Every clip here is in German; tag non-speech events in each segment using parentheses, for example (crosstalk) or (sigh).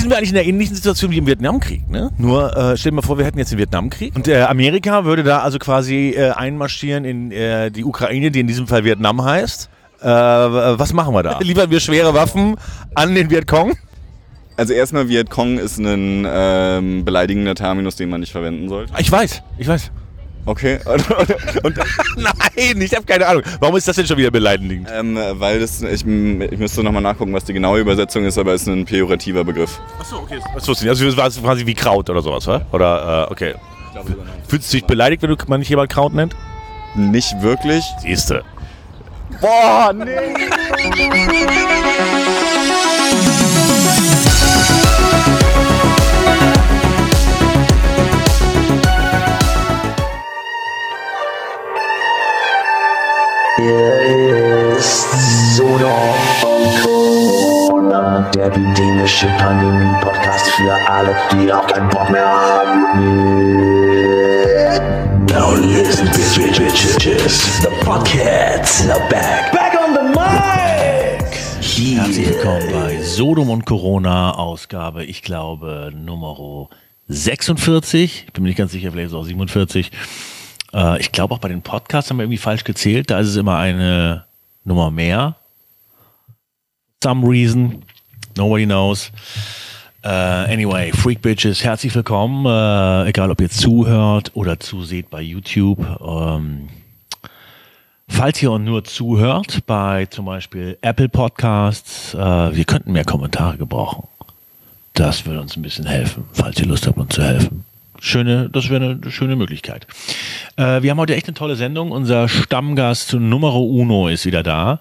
sind wir eigentlich in einer ähnlichen Situation wie im Vietnamkrieg. Ne? Nur äh, stell dir mal vor, wir hätten jetzt den Vietnamkrieg und äh, Amerika würde da also quasi äh, einmarschieren in äh, die Ukraine, die in diesem Fall Vietnam heißt. Äh, was machen wir da? (laughs) Liefern wir schwere Waffen an den Vietcong? Also erstmal Vietcong ist ein ähm, beleidigender Terminus, den man nicht verwenden sollte. Ich weiß, ich weiß. Okay. Und, (laughs) und, und Nein, ich habe keine Ahnung. Warum ist das denn schon wieder beleidigend? ähm, weil das, ich, ich müsste nochmal nachgucken, was die genaue Übersetzung ist, aber es ist ein pejorativer Begriff. Achso, okay. Das wusste ich nicht. Also das war quasi wie Kraut oder sowas, oder? Oder, äh, okay. Fühlst du dich beleidigt, wenn du man nicht jemand Kraut nennt? Nicht wirklich. Siehste. Boah, nee. Hier ist Corona, der epidemische Pandemie-Podcast für alle, die auch keinen Bock mehr haben. Now listen, bitch, bitch, bitches. The Podcasts are back. Back on the mic! Herzlich willkommen bei Sodom und Corona, Ausgabe, ich glaube, Nummer 46. Ich bin mir nicht ganz sicher, vielleicht ist es auch 47. Äh, ich glaube auch bei den Podcasts haben wir irgendwie falsch gezählt. Da ist es immer eine Nummer mehr. Some reason. Nobody knows. Äh, anyway, Freak Bitches, herzlich willkommen. Äh, egal, ob ihr zuhört oder zuseht bei YouTube. Ähm, falls ihr nur zuhört bei zum Beispiel Apple Podcasts, äh, wir könnten mehr Kommentare gebrauchen. Das würde uns ein bisschen helfen, falls ihr Lust habt, uns zu helfen. Schöne, das wäre eine schöne Möglichkeit. Äh, wir haben heute echt eine tolle Sendung. Unser Stammgast Numero Uno ist wieder da.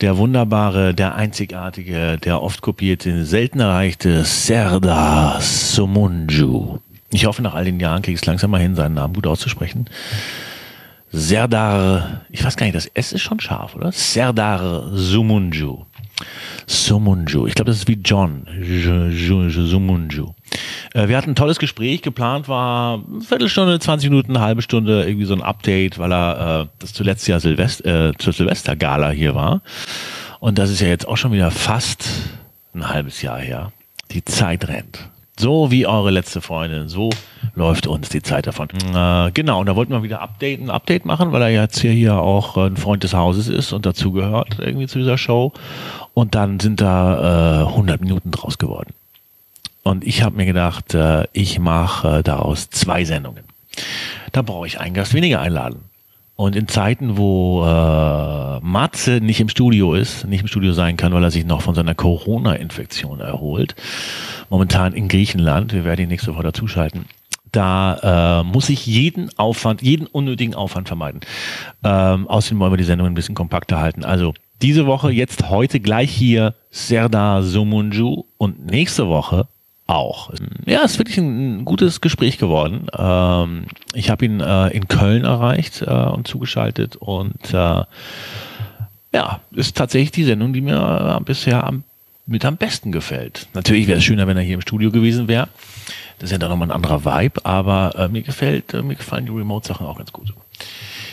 Der wunderbare, der einzigartige, der oft kopierte, selten erreichte Serdar Somunju. Ich hoffe, nach all den Jahren kriege ich es langsam mal hin, seinen Namen gut auszusprechen. Serdar, ich weiß gar nicht, das S ist schon scharf, oder? Serdar Sumunju. Sumunju. Ich glaube, das ist wie John. Sumunju. Äh, Wir hatten ein tolles Gespräch. Geplant war eine Viertelstunde, 20 Minuten, eine halbe Stunde, irgendwie so ein Update, weil er äh, das zuletzt ja Silvest äh, zur Silvestergala hier war. Und das ist ja jetzt auch schon wieder fast ein halbes Jahr her. Die Zeit rennt. So wie eure letzte Freundin, so läuft uns die Zeit davon. Äh, genau, und da wollten wir wieder Update, ein Update machen, weil er jetzt hier, hier auch ein Freund des Hauses ist und dazugehört irgendwie zu dieser Show. Und dann sind da äh, 100 Minuten draus geworden. Und ich habe mir gedacht, äh, ich mache äh, daraus zwei Sendungen. Da brauche ich einen Gast weniger einladen. Und in Zeiten, wo äh, Matze nicht im Studio ist, nicht im Studio sein kann, weil er sich noch von seiner Corona-Infektion erholt, momentan in Griechenland, wir werden ihn nächste Woche dazuschalten, da äh, muss ich jeden Aufwand, jeden unnötigen Aufwand vermeiden. Ähm, außerdem wollen wir die Sendung ein bisschen kompakter halten. Also diese Woche, jetzt heute gleich hier Serdar Somunju und nächste Woche auch. Ja, es ist wirklich ein gutes Gespräch geworden. Ähm, ich habe ihn äh, in Köln erreicht äh, und zugeschaltet und äh, ja, ist tatsächlich die Sendung, die mir äh, bisher am, mit am besten gefällt. Natürlich wäre es schöner, wenn er hier im Studio gewesen wäre. Das ist ja dann nochmal ein anderer Vibe, aber äh, mir gefällt, äh, mir gefallen die Remote-Sachen auch ganz gut.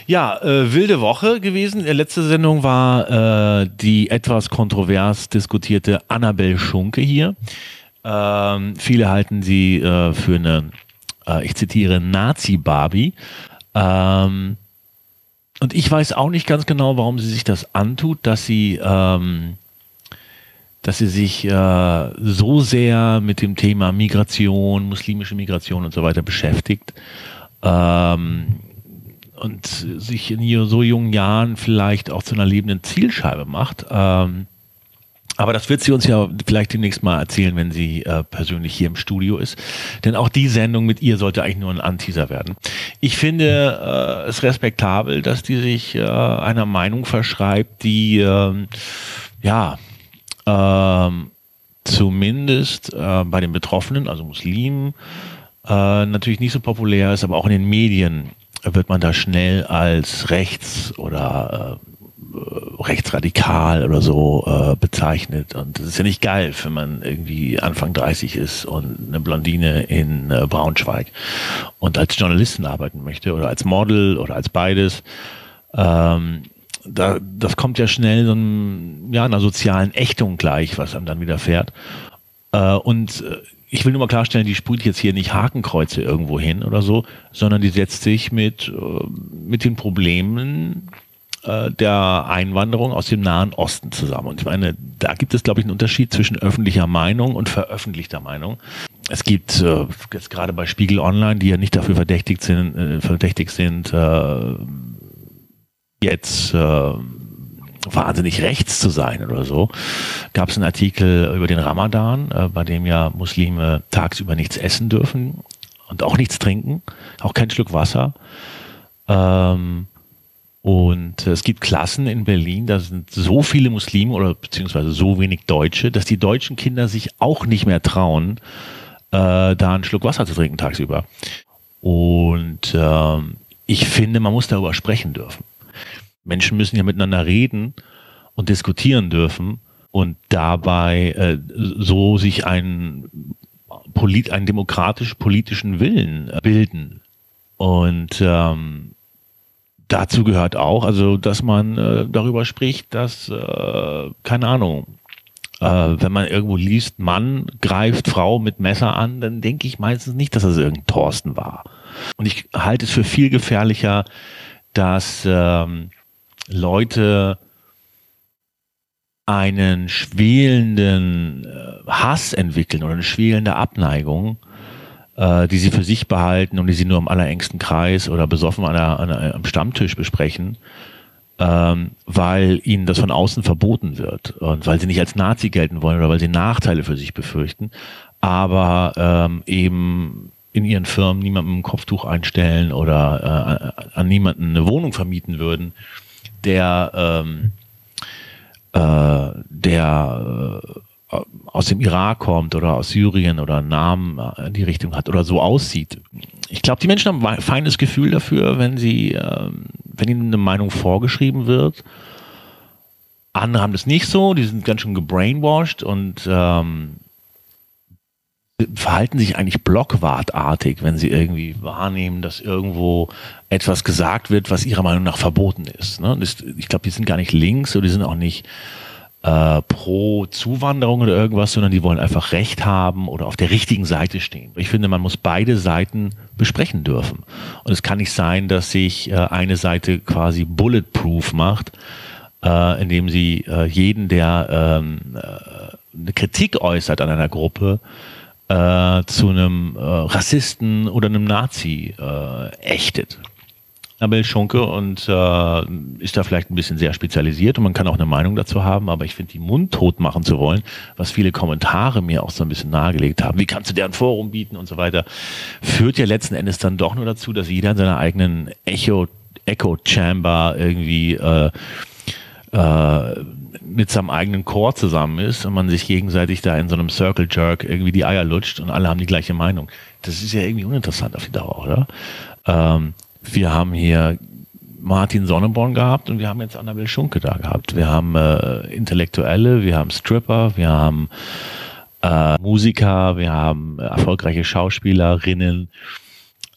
Ja, äh, wilde Woche gewesen. Die letzte Sendung war äh, die etwas kontrovers diskutierte Annabel Schunke hier. Ähm, viele halten sie äh, für eine, äh, ich zitiere, Nazi-Barbie. Ähm, und ich weiß auch nicht ganz genau, warum sie sich das antut, dass sie, ähm, dass sie sich äh, so sehr mit dem Thema Migration, muslimische Migration und so weiter beschäftigt. Ähm, und sich in so jungen Jahren vielleicht auch zu einer lebenden Zielscheibe macht. Aber das wird sie uns ja vielleicht demnächst mal erzählen, wenn sie äh, persönlich hier im Studio ist. Denn auch die Sendung mit ihr sollte eigentlich nur ein Anteaser werden. Ich finde äh, es respektabel, dass die sich äh, einer Meinung verschreibt, die ähm, ja ähm, zumindest äh, bei den Betroffenen, also Muslimen, äh, natürlich nicht so populär ist, aber auch in den Medien wird man da schnell als rechts oder äh, rechtsradikal oder so äh, bezeichnet. Und das ist ja nicht geil, wenn man irgendwie Anfang 30 ist und eine Blondine in äh, Braunschweig und als Journalistin arbeiten möchte oder als Model oder als beides. Ähm, da, das kommt ja schnell so ein, ja, einer sozialen Ächtung gleich, was einem dann widerfährt. Äh, und äh, ich will nur mal klarstellen, die sprüht jetzt hier nicht Hakenkreuze irgendwo hin oder so, sondern die setzt sich mit, äh, mit den Problemen äh, der Einwanderung aus dem Nahen Osten zusammen. Und ich meine, da gibt es, glaube ich, einen Unterschied zwischen öffentlicher Meinung und veröffentlichter Meinung. Es gibt äh, jetzt gerade bei Spiegel Online, die ja nicht dafür verdächtigt sind, äh, verdächtigt sind, äh, jetzt äh, wahnsinnig rechts zu sein oder so, gab es einen Artikel über den Ramadan, äh, bei dem ja Muslime tagsüber nichts essen dürfen und auch nichts trinken, auch kein Schluck Wasser. Ähm, und es gibt Klassen in Berlin, da sind so viele Muslime oder beziehungsweise so wenig Deutsche, dass die deutschen Kinder sich auch nicht mehr trauen, äh, da einen Schluck Wasser zu trinken tagsüber. Und ähm, ich finde, man muss darüber sprechen dürfen. Menschen müssen ja miteinander reden und diskutieren dürfen und dabei äh, so sich einen, polit, einen demokratisch-politischen Willen äh, bilden. Und ähm, dazu gehört auch, also dass man äh, darüber spricht, dass, äh, keine Ahnung, äh, wenn man irgendwo liest, Mann greift Frau mit Messer an, dann denke ich meistens nicht, dass das irgendein Thorsten war. Und ich halte es für viel gefährlicher, dass ähm, Leute einen schwelenden äh, Hass entwickeln oder eine schwelende Abneigung, äh, die sie für sich behalten und die sie nur im allerengsten Kreis oder besoffen an der, an am Stammtisch besprechen, ähm, weil ihnen das von außen verboten wird und weil sie nicht als Nazi gelten wollen oder weil sie Nachteile für sich befürchten, aber ähm, eben in ihren Firmen niemandem ein Kopftuch einstellen oder äh, an niemanden eine Wohnung vermieten würden der, ähm, äh, der äh, aus dem Irak kommt oder aus Syrien oder einen Namen in die Richtung hat oder so aussieht. Ich glaube, die Menschen haben ein feines Gefühl dafür, wenn sie, äh, wenn ihnen eine Meinung vorgeschrieben wird. Andere haben das nicht so, die sind ganz schön gebrainwashed und ähm, verhalten sich eigentlich blockwartartig, wenn sie irgendwie wahrnehmen, dass irgendwo etwas gesagt wird, was ihrer Meinung nach verboten ist. Ne? Das, ich glaube, die sind gar nicht links oder die sind auch nicht äh, pro Zuwanderung oder irgendwas, sondern die wollen einfach Recht haben oder auf der richtigen Seite stehen. Ich finde, man muss beide Seiten besprechen dürfen. Und es kann nicht sein, dass sich äh, eine Seite quasi bulletproof macht, äh, indem sie äh, jeden, der ähm, äh, eine Kritik äußert an einer Gruppe, äh, zu einem äh, Rassisten oder einem Nazi ächtet. Abel Schunke und äh, ist da vielleicht ein bisschen sehr spezialisiert und man kann auch eine Meinung dazu haben, aber ich finde, die mundtot machen zu wollen, was viele Kommentare mir auch so ein bisschen nahegelegt haben, wie kannst du deren Forum bieten und so weiter, führt ja letzten Endes dann doch nur dazu, dass jeder in seiner eigenen Echo, Echo Chamber irgendwie äh, äh, mit seinem eigenen Chor zusammen ist und man sich gegenseitig da in so einem Circle Jerk irgendwie die Eier lutscht und alle haben die gleiche Meinung. Das ist ja irgendwie uninteressant auf die Dauer, oder? Ähm, wir haben hier Martin Sonneborn gehabt und wir haben jetzt Annabel Schunke da gehabt. Wir haben äh, Intellektuelle, wir haben Stripper, wir haben äh, Musiker, wir haben erfolgreiche Schauspielerinnen,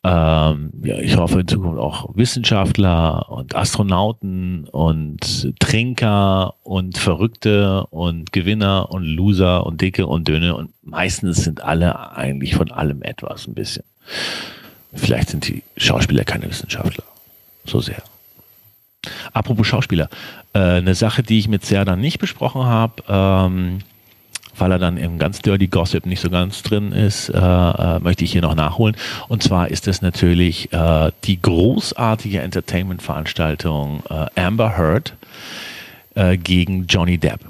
ähm, ja, ich hoffe in Zukunft auch Wissenschaftler und Astronauten und Trinker und Verrückte und Gewinner und Loser und Dicke und Dünne und meistens sind alle eigentlich von allem etwas ein bisschen. Vielleicht sind die Schauspieler keine Wissenschaftler. So sehr. Apropos Schauspieler, äh, eine Sache, die ich mit Serdan nicht besprochen habe, ähm, weil er dann im ganz Dirty Gossip nicht so ganz drin ist, äh, äh, möchte ich hier noch nachholen. Und zwar ist es natürlich äh, die großartige Entertainment-Veranstaltung äh, Amber Heard äh, gegen Johnny Depp.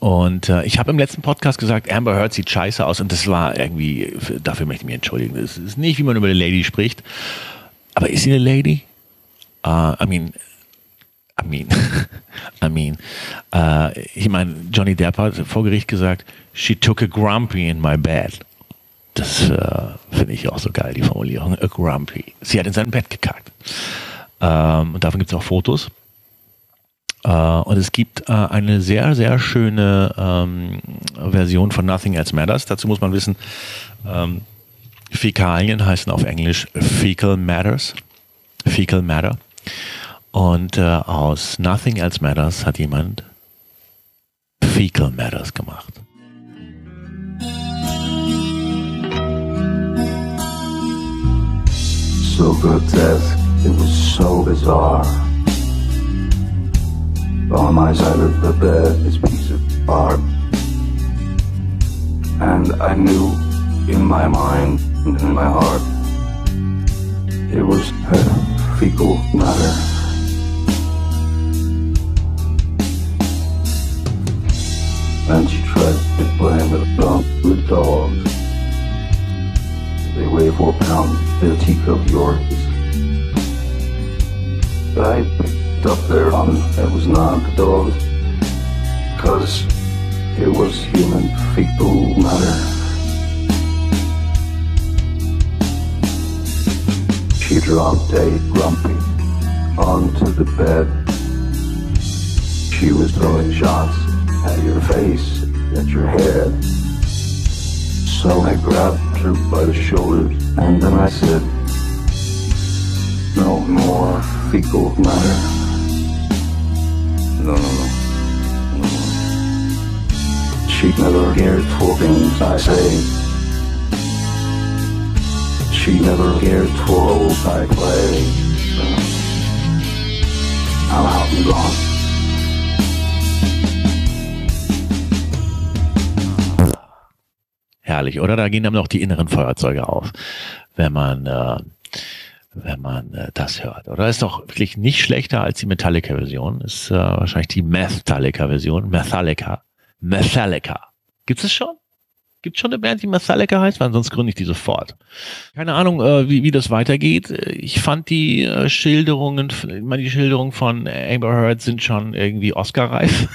Und äh, ich habe im letzten Podcast gesagt, Amber Heard sieht scheiße aus und das war irgendwie, dafür möchte ich mich entschuldigen. Das ist nicht, wie man über eine Lady spricht. Aber ist sie eine Lady? Uh, I mean, I mean, (laughs) I mean, uh, ich meine, Johnny Depp hat vor Gericht gesagt, she took a grumpy in my bed. Das uh, finde ich auch so geil, die Formulierung, a grumpy. Sie hat in sein Bett gekackt. Um, und davon gibt es auch Fotos. Äh, und es gibt äh, eine sehr, sehr schöne ähm, Version von Nothing Else Matters. Dazu muss man wissen, ähm, Fäkalien heißen auf Englisch Fecal Matters. Fecal Matter. Und äh, aus Nothing Else Matters hat jemand Fecal Matters gemacht. So grotesque, it was so bizarre. On my side of the bed, this piece of art. And I knew in my mind and in my heart, it was her fecal matter. And she tried to blame it on the dogs. They weigh four pounds, they're teacup yours. I picked up there on it was not the dogs, cause it was human fecal matter. She dropped a grumpy onto the bed. She was throwing shots at your face, at your head. So I grabbed her by the shoulders and then I said, No more fecal matter. No, no, no. no more. She never four things I say. She never four roles I play. I'm out and gone. Herrlich, oder? Da gehen dann noch die inneren Feuerzeuge auf, wenn man, äh, wenn man äh, das hört. Oder ist doch wirklich nicht schlechter als die Metallica-Version. Ist äh, wahrscheinlich die Metallica-Version. Metallica. Metallica. Gibt es schon? Gibt schon eine Band, die Metallica heißt? Weil sonst gründe ich die sofort. Keine Ahnung, äh, wie, wie das weitergeht. Ich fand die äh, Schilderungen, ich meine, die Schilderungen von Amber Heard sind schon irgendwie Oscar-reif.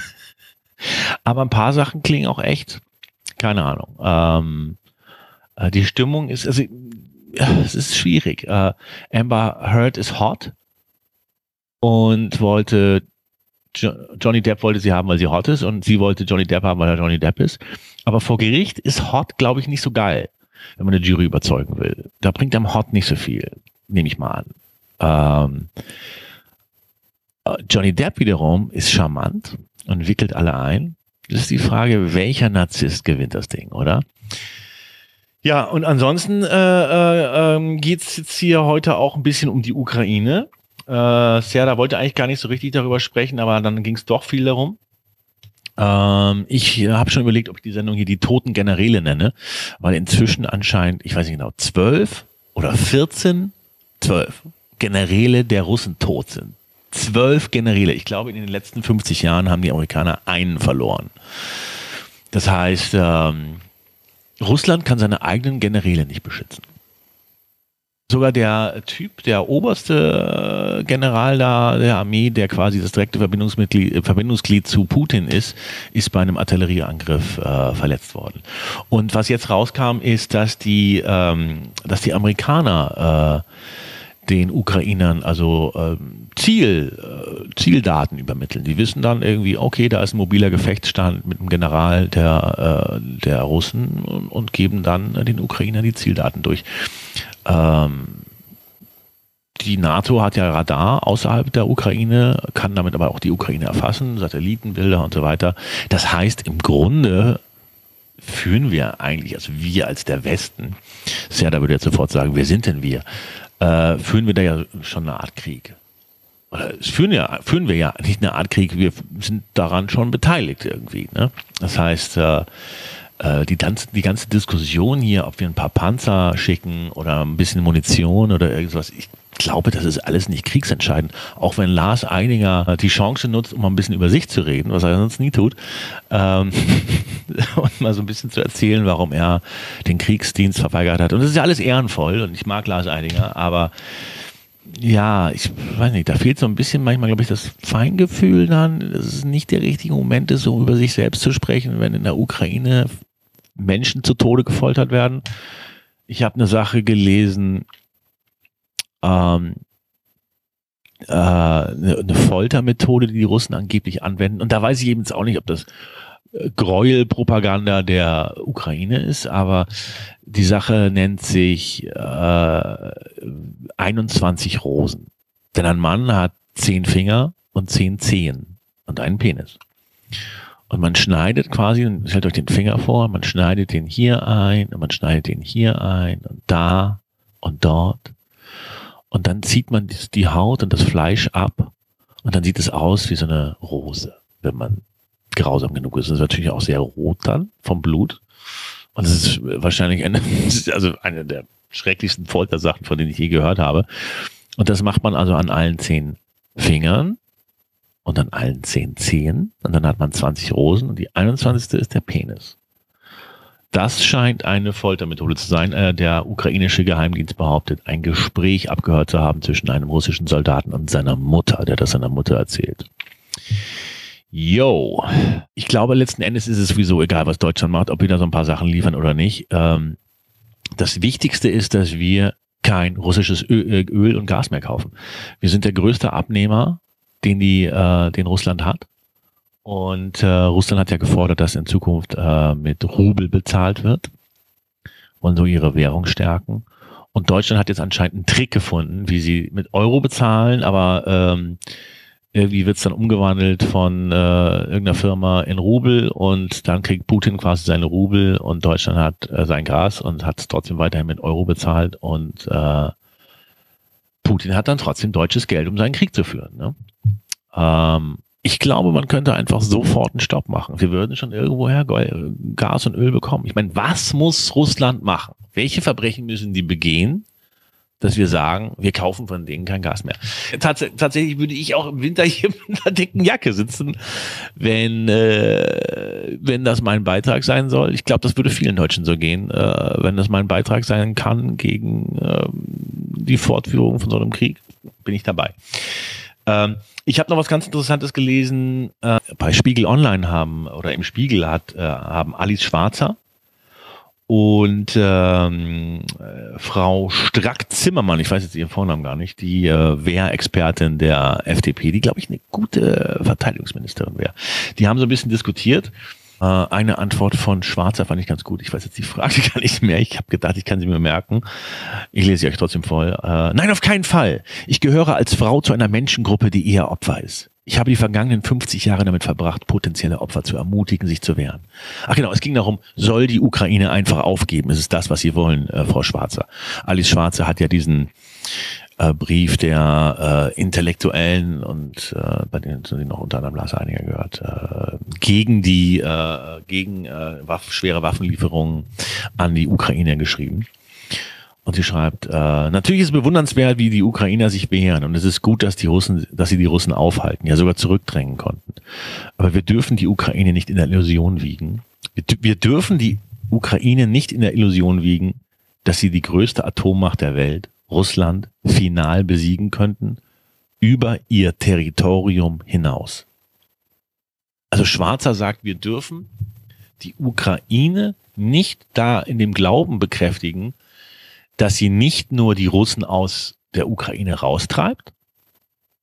(laughs) Aber ein paar Sachen klingen auch echt keine Ahnung. Ähm, äh, die Stimmung ist, also es ist schwierig. Äh, Amber Heard ist hot und wollte jo Johnny Depp wollte sie haben, weil sie hot ist und sie wollte Johnny Depp haben, weil er Johnny Depp ist. Aber vor Gericht ist hot, glaube ich, nicht so geil, wenn man eine Jury überzeugen will. Da bringt einem hot nicht so viel, nehme ich mal an. Ähm, äh, Johnny Depp wiederum ist charmant und wickelt alle ein das ist die Frage, welcher Narzisst gewinnt das Ding, oder? Ja, und ansonsten äh, äh, ähm, geht es jetzt hier heute auch ein bisschen um die Ukraine. Äh, Serda wollte eigentlich gar nicht so richtig darüber sprechen, aber dann ging es doch viel darum. Ähm, ich habe schon überlegt, ob ich die Sendung hier die toten Generäle nenne, weil inzwischen anscheinend, ich weiß nicht genau, zwölf oder vierzehn, zwölf Generäle der Russen tot sind zwölf Generäle. Ich glaube, in den letzten 50 Jahren haben die Amerikaner einen verloren. Das heißt, ähm, Russland kann seine eigenen Generäle nicht beschützen. Sogar der Typ, der oberste General da der Armee, der quasi das direkte Verbindungsmitglied, Verbindungsglied zu Putin ist, ist bei einem Artillerieangriff äh, verletzt worden. Und was jetzt rauskam, ist, dass die, ähm, dass die Amerikaner äh, den Ukrainern also äh, Ziel, äh, Zieldaten übermitteln. Die wissen dann irgendwie, okay, da ist ein mobiler Gefechtsstand mit einem General der, äh, der Russen und, und geben dann den Ukrainern die Zieldaten durch. Ähm, die NATO hat ja Radar außerhalb der Ukraine, kann damit aber auch die Ukraine erfassen, Satellitenbilder und so weiter. Das heißt, im Grunde führen wir eigentlich, also wir als der Westen, Serda würde jetzt sofort sagen, wer sind denn wir? Äh, führen wir da ja schon eine Art Krieg. Oder führen ja, führen wir ja nicht eine Art Krieg, wir sind daran schon beteiligt irgendwie. Ne? Das heißt, äh, äh, die, ganze, die ganze Diskussion hier, ob wir ein paar Panzer schicken oder ein bisschen Munition oder irgendwas, ich glaube, das ist alles nicht kriegsentscheidend. Auch wenn Lars Einiger die Chance nutzt, um mal ein bisschen über sich zu reden, was er sonst nie tut, ähm, (laughs) und mal so ein bisschen zu erzählen, warum er den Kriegsdienst verweigert hat. Und das ist ja alles ehrenvoll und ich mag Lars Eidinger, aber ja, ich weiß nicht, da fehlt so ein bisschen manchmal, glaube ich, das Feingefühl dann, dass es nicht der richtige Moment ist, um über sich selbst zu sprechen, wenn in der Ukraine Menschen zu Tode gefoltert werden. Ich habe eine Sache gelesen, ähm, äh, eine, Foltermethode, die die Russen angeblich anwenden. Und da weiß ich eben jetzt auch nicht, ob das äh, Gräuelpropaganda der Ukraine ist, aber die Sache nennt sich äh, 21 Rosen. Denn ein Mann hat zehn Finger und zehn Zehen und einen Penis. Und man schneidet quasi, stellt euch den Finger vor, man schneidet den hier ein und man schneidet den hier ein und da und dort und dann zieht man die- Haut und das Fleisch ab und dann sieht es aus wie so eine Rose, wenn man grausam genug ist. Es ist natürlich auch sehr rot dann vom Blut. Und es ist wahrscheinlich eine, (laughs) also eine der schrecklichsten Foltersachen, von denen ich je gehört habe. Und das macht man also an allen zehn Fingern und an allen zehn Zehen. Und dann hat man 20 Rosen und die 21. ist der Penis. Das scheint eine Foltermethode zu sein. Äh, Der ukrainische Geheimdienst behauptet, ein Gespräch abgehört zu haben zwischen einem russischen Soldaten und seiner Mutter, der das seiner Mutter erzählt. Yo, ich glaube, letzten Endes ist es sowieso egal, was Deutschland macht, ob wir da so ein paar Sachen liefern oder nicht. Ähm, das Wichtigste ist, dass wir kein russisches Öl, äh, Öl und Gas mehr kaufen. Wir sind der größte Abnehmer, den die, äh, den Russland hat. Und äh, Russland hat ja gefordert, dass in Zukunft äh, mit Rubel bezahlt wird. Wollen so ihre Währung stärken. Und Deutschland hat jetzt anscheinend einen Trick gefunden, wie sie mit Euro bezahlen, aber ähm, irgendwie wird's dann umgewandelt von äh, irgendeiner Firma in Rubel und dann kriegt Putin quasi seine Rubel und Deutschland hat äh, sein Gas und hat es trotzdem weiterhin mit Euro bezahlt und äh, Putin hat dann trotzdem deutsches Geld, um seinen Krieg zu führen. Ne? Ähm, ich glaube, man könnte einfach sofort einen Stopp machen. Wir würden schon irgendwoher Gold- Gas und Öl bekommen. Ich meine, was muss Russland machen? Welche Verbrechen müssen die begehen, dass wir sagen, wir kaufen von denen kein Gas mehr? Tats tatsächlich würde ich auch im Winter hier (laughs) mit einer dicken Jacke sitzen, wenn, äh, wenn das mein Beitrag sein soll. Ich glaube, das würde vielen Deutschen so gehen, äh, wenn das mein Beitrag sein kann gegen ähm, die Fortführung von so einem Krieg, bin ich dabei. Ähm, ich habe noch was ganz Interessantes gelesen. Äh, bei Spiegel Online haben oder im Spiegel hat äh, haben Alice Schwarzer und ähm, äh, Frau Strack-Zimmermann, ich weiß jetzt ihren Vornamen gar nicht, die äh, Wehrexpertin der FDP, die glaube ich eine gute Verteidigungsministerin wäre. Die haben so ein bisschen diskutiert. Äh, eine Antwort von Schwarzer fand ich ganz gut. Ich weiß jetzt die Frage (laughs) gar nicht mehr. Ich habe gedacht, ich kann sie mir merken. Ich lese sie euch trotzdem voll. Äh, nein, auf keinen Fall. Ich gehöre als Frau zu einer Menschengruppe, die eher Opfer ist. Ich habe die vergangenen 50 Jahre damit verbracht, potenzielle Opfer zu ermutigen, sich zu wehren. Ach genau, es ging darum, soll die Ukraine einfach aufgeben? Ist es das, was Sie wollen, äh, Frau Schwarzer? Alice Schwarzer hat ja diesen äh, Brief der äh, Intellektuellen und äh, bei denen sind noch unter anderem Lars Einiger gehört, äh, gegen die äh, gegen äh, Waff, schwere Waffenlieferungen an die Ukraine geschrieben. Und sie schreibt, äh, natürlich ist bewundernswert, wie die Ukrainer sich wehren. Und es ist gut, dass die Russen, dass sie die Russen aufhalten, ja sogar zurückdrängen konnten. Aber wir dürfen die Ukraine nicht in der Illusion wiegen. Wir, wir dürfen die Ukraine nicht in der Illusion wiegen, dass sie die größte Atommacht der Welt, Russland, final besiegen könnten, über ihr Territorium hinaus. Also Schwarzer sagt, wir dürfen die Ukraine nicht da in dem Glauben bekräftigen, dass sie nicht nur die Russen aus der Ukraine raustreibt,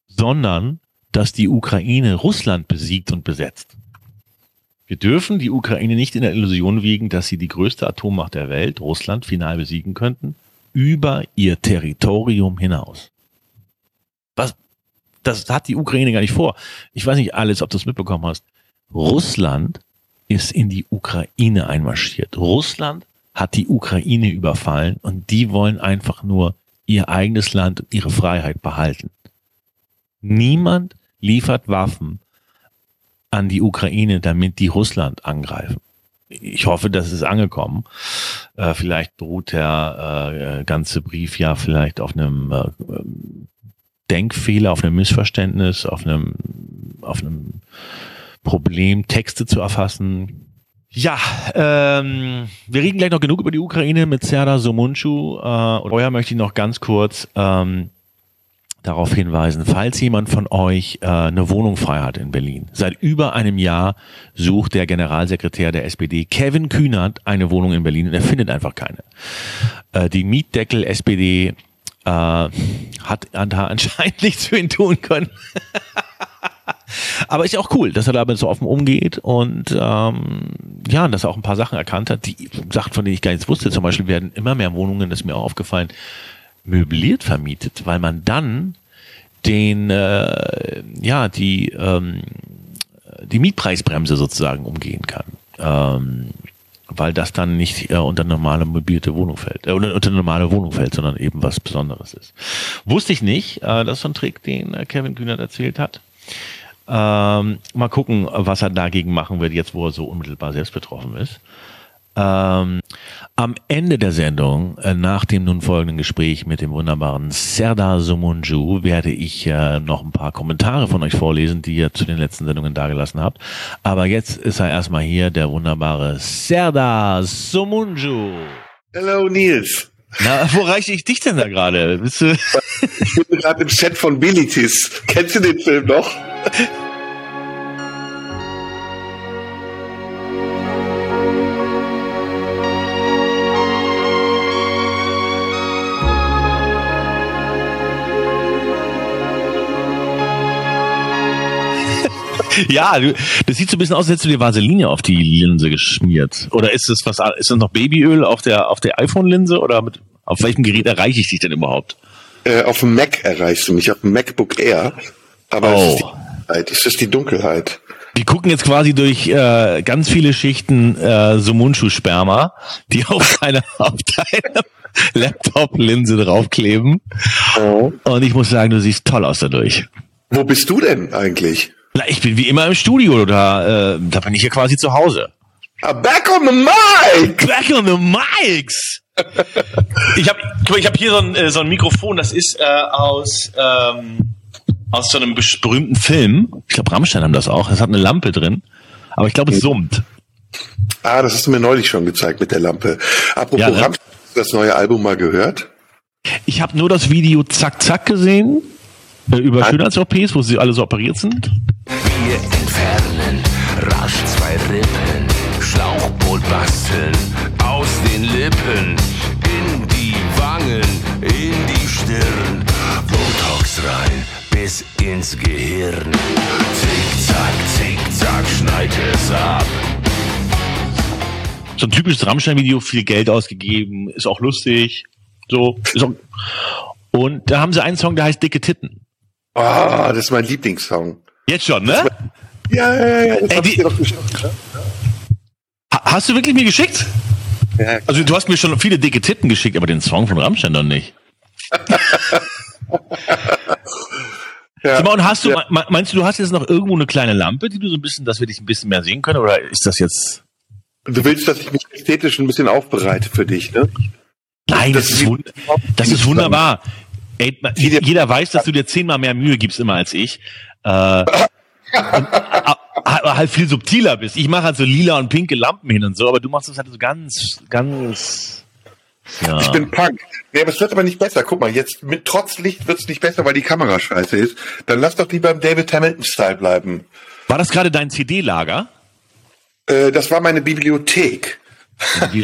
sondern dass die Ukraine Russland besiegt und besetzt. Wir dürfen die Ukraine nicht in der Illusion wiegen, dass sie die größte Atommacht der Welt, Russland, final besiegen könnten, über ihr Territorium hinaus. Was, das hat die Ukraine gar nicht vor. Ich weiß nicht alles, ob du es mitbekommen hast. Russland ist in die Ukraine einmarschiert. Russland hat die Ukraine überfallen und die wollen einfach nur ihr eigenes Land und ihre Freiheit behalten. Niemand liefert Waffen an die Ukraine, damit die Russland angreifen. Ich hoffe, das ist angekommen. Äh, vielleicht beruht der äh, ganze Brief ja vielleicht auf einem äh, Denkfehler, auf einem Missverständnis, auf einem, auf einem Problem, Texte zu erfassen. Ja, ähm, wir reden gleich noch genug über die Ukraine mit Serdar Somuncu. Äh, und vorher möchte ich noch ganz kurz ähm, darauf hinweisen, falls jemand von euch äh, eine Wohnung frei hat in Berlin. Seit über einem Jahr sucht der Generalsekretär der SPD, Kevin Kühnert, eine Wohnung in Berlin und er findet einfach keine. Äh, die Mietdeckel SPD äh, hat da (laughs) anscheinend nichts für ihn tun können. Aber ist ja auch cool, dass er damit so offen umgeht und ähm, ja, dass er auch ein paar Sachen erkannt hat, die Sachen, von denen ich gar nichts wusste. Zum Beispiel werden immer mehr Wohnungen, das ist mir auch aufgefallen, möbliert vermietet, weil man dann den, äh, ja, die, ähm, die Mietpreisbremse sozusagen umgehen kann. Ähm, weil das dann nicht äh, unter normale mobilte Wohnung fällt, äh, unter normale Wohnung fällt, sondern eben was Besonderes ist. Wusste ich nicht, äh, das ist so ein Trick, den äh, Kevin Kühnert erzählt hat. Ähm, mal gucken, was er dagegen machen wird, jetzt wo er so unmittelbar selbst betroffen ist. Ähm, am Ende der Sendung, äh, nach dem nun folgenden Gespräch mit dem wunderbaren Serdar Sumunju, werde ich äh, noch ein paar Kommentare von euch vorlesen, die ihr zu den letzten Sendungen dagelassen habt. Aber jetzt ist er erstmal hier, der wunderbare Serdar Sumunju. Hello Nils. Na, wo reiche ich dich denn da gerade? Ich bin gerade im Set von Bilitis. Kennst du den Film noch? (laughs) (laughs) Ja, du, das sieht so ein bisschen aus, als hättest du dir Vaseline auf die Linse geschmiert. Oder ist das was, ist das noch Babyöl auf der, auf der iPhone-Linse oder mit, auf welchem Gerät erreiche ich dich denn überhaupt? Äh, auf dem Mac erreichst du mich, auf dem MacBook Air. Aber Oh. es ist die Dunkelheit. Es ist die Dunkelheit. Wir gucken jetzt quasi durch äh, ganz viele Schichten äh, Sumunchu-Sperma, die (laughs) auf deiner auf deiner Laptop-Linse draufkleben. Und ich muss sagen, du siehst toll aus dadurch. Wo bist du denn eigentlich? Na, ich bin wie immer im Studio, da, äh, da bin ich hier quasi zu Hause. Ah, back on the mic! Back on the mics! (laughs) ich habe ich hab hier so ein, äh, so ein Mikrofon, das ist äh, aus, ähm, aus so einem berühmten Film. Ich glaube, Rammstein haben das auch. Es hat eine Lampe drin. Aber ich glaube, es summt. Ah, das hast du mir neulich schon gezeigt mit der Lampe. Apropos Ja, ne? Rammstein, hast du das neue Album mal gehört? Ich habe nur das Video Zack Zack gesehen. Äh, über. Schönheits-OPs, wo sie alle so operiert sind. Wir entfernen rasch zwei Rippen, Schlauchboot basteln aus den Lippen, in die Wangen, in die Stirn, Botox rein bis ins Gehirn. Zick-Zack, Zick-Zack, schneid es ab. So ein typisches Rammstein-Video, viel Geld ausgegeben, ist auch lustig. So, ist auch und da haben sie einen Song, der heißt Dicke Titten. Ah, das ist mein Lieblingssong. Jetzt schon, ne? Ja, ja, ja, Ey, die- dir doch geschickt. ne? Ha- Hast du wirklich mir geschickt? Ja, Also du hast mir schon viele dicke Titten geschickt, aber den Song von Rammstein noch nicht. (laughs) ja. Mal, und hast du, Ja. me- meinst du, du hast jetzt noch irgendwo eine kleine Lampe, die du so ein bisschen, dass wir dich ein bisschen mehr sehen können, oder ist das jetzt? Du willst, dass ich mich ästhetisch ein bisschen aufbereite für dich, ne? Nein, das, Das ist, wund das ist wunderbar. Ey, jeder weiß, dass du dir zehnmal mehr Mühe gibst immer als ich. Äh, und, a- a- halt viel subtiler bist. Ich mache halt so lila und pinke Lampen hin und so, aber du machst das halt so ganz, ganz. Ja. Ich bin Punk. Nee, aber es wird aber nicht besser. Guck mal, jetzt mit trotz Licht wird's nicht besser, weil die Kamera scheiße ist. Dann lass doch lieber im David Hamilton-Style bleiben. War das gerade dein CD-Lager? Äh, das war meine Bibliothek. (laughs)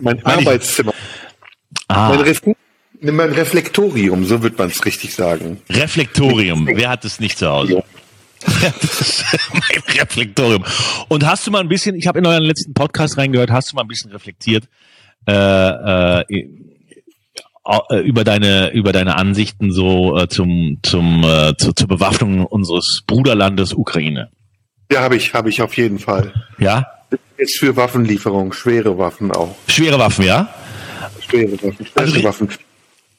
Mein Arbeitszimmer. ah, Mein, Ref mein Reflektorium, so wird man es richtig sagen. Reflektorium. Wer hat es nicht zu Hause? (laughs) Mein Reflektorium. Und hast du mal ein bisschen, ich habe in euren letzten Podcast reingehört, hast du mal ein bisschen reflektiert äh, äh, äh, über deine über deine Ansichten so äh, zum zum äh, zu, zur Bewaffnung unseres Bruderlandes Ukraine? Ja, habe ich, habe ich auf jeden Fall. Ja, Jetzt für Waffenlieferung, schwere Waffen auch. schwere Waffen, ja. Schwere Waffen, schwere Also Waffen.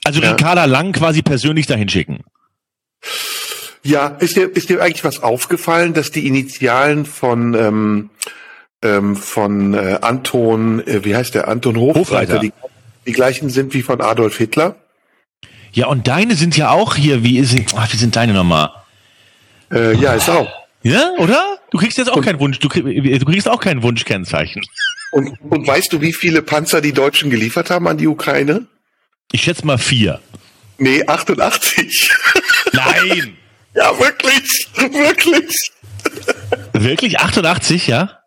Also Ja. Ricarda Lang quasi persönlich dahin schicken. Ja, ist dir, ist dir eigentlich was aufgefallen, dass die Initialen von, ähm, ähm, von äh, Anton, äh, wie heißt der, Anton Hofreiter, Hofreiter. Die, die gleichen sind wie von Adolf Hitler? Ja, und deine sind ja auch hier. Wie ist ach, wie sind deine nochmal? Äh, ja, ist auch. Ja, oder? Du kriegst jetzt auch keinen Wunsch. Du, krieg, du kriegst auch kein Wunschkennzeichen. Und, und weißt du, wie viele Panzer die Deutschen geliefert haben an die Ukraine? Ich schätze mal vier. Nee, 88. Nein! (laughs) ja, wirklich, wirklich. Wirklich? 88, ja?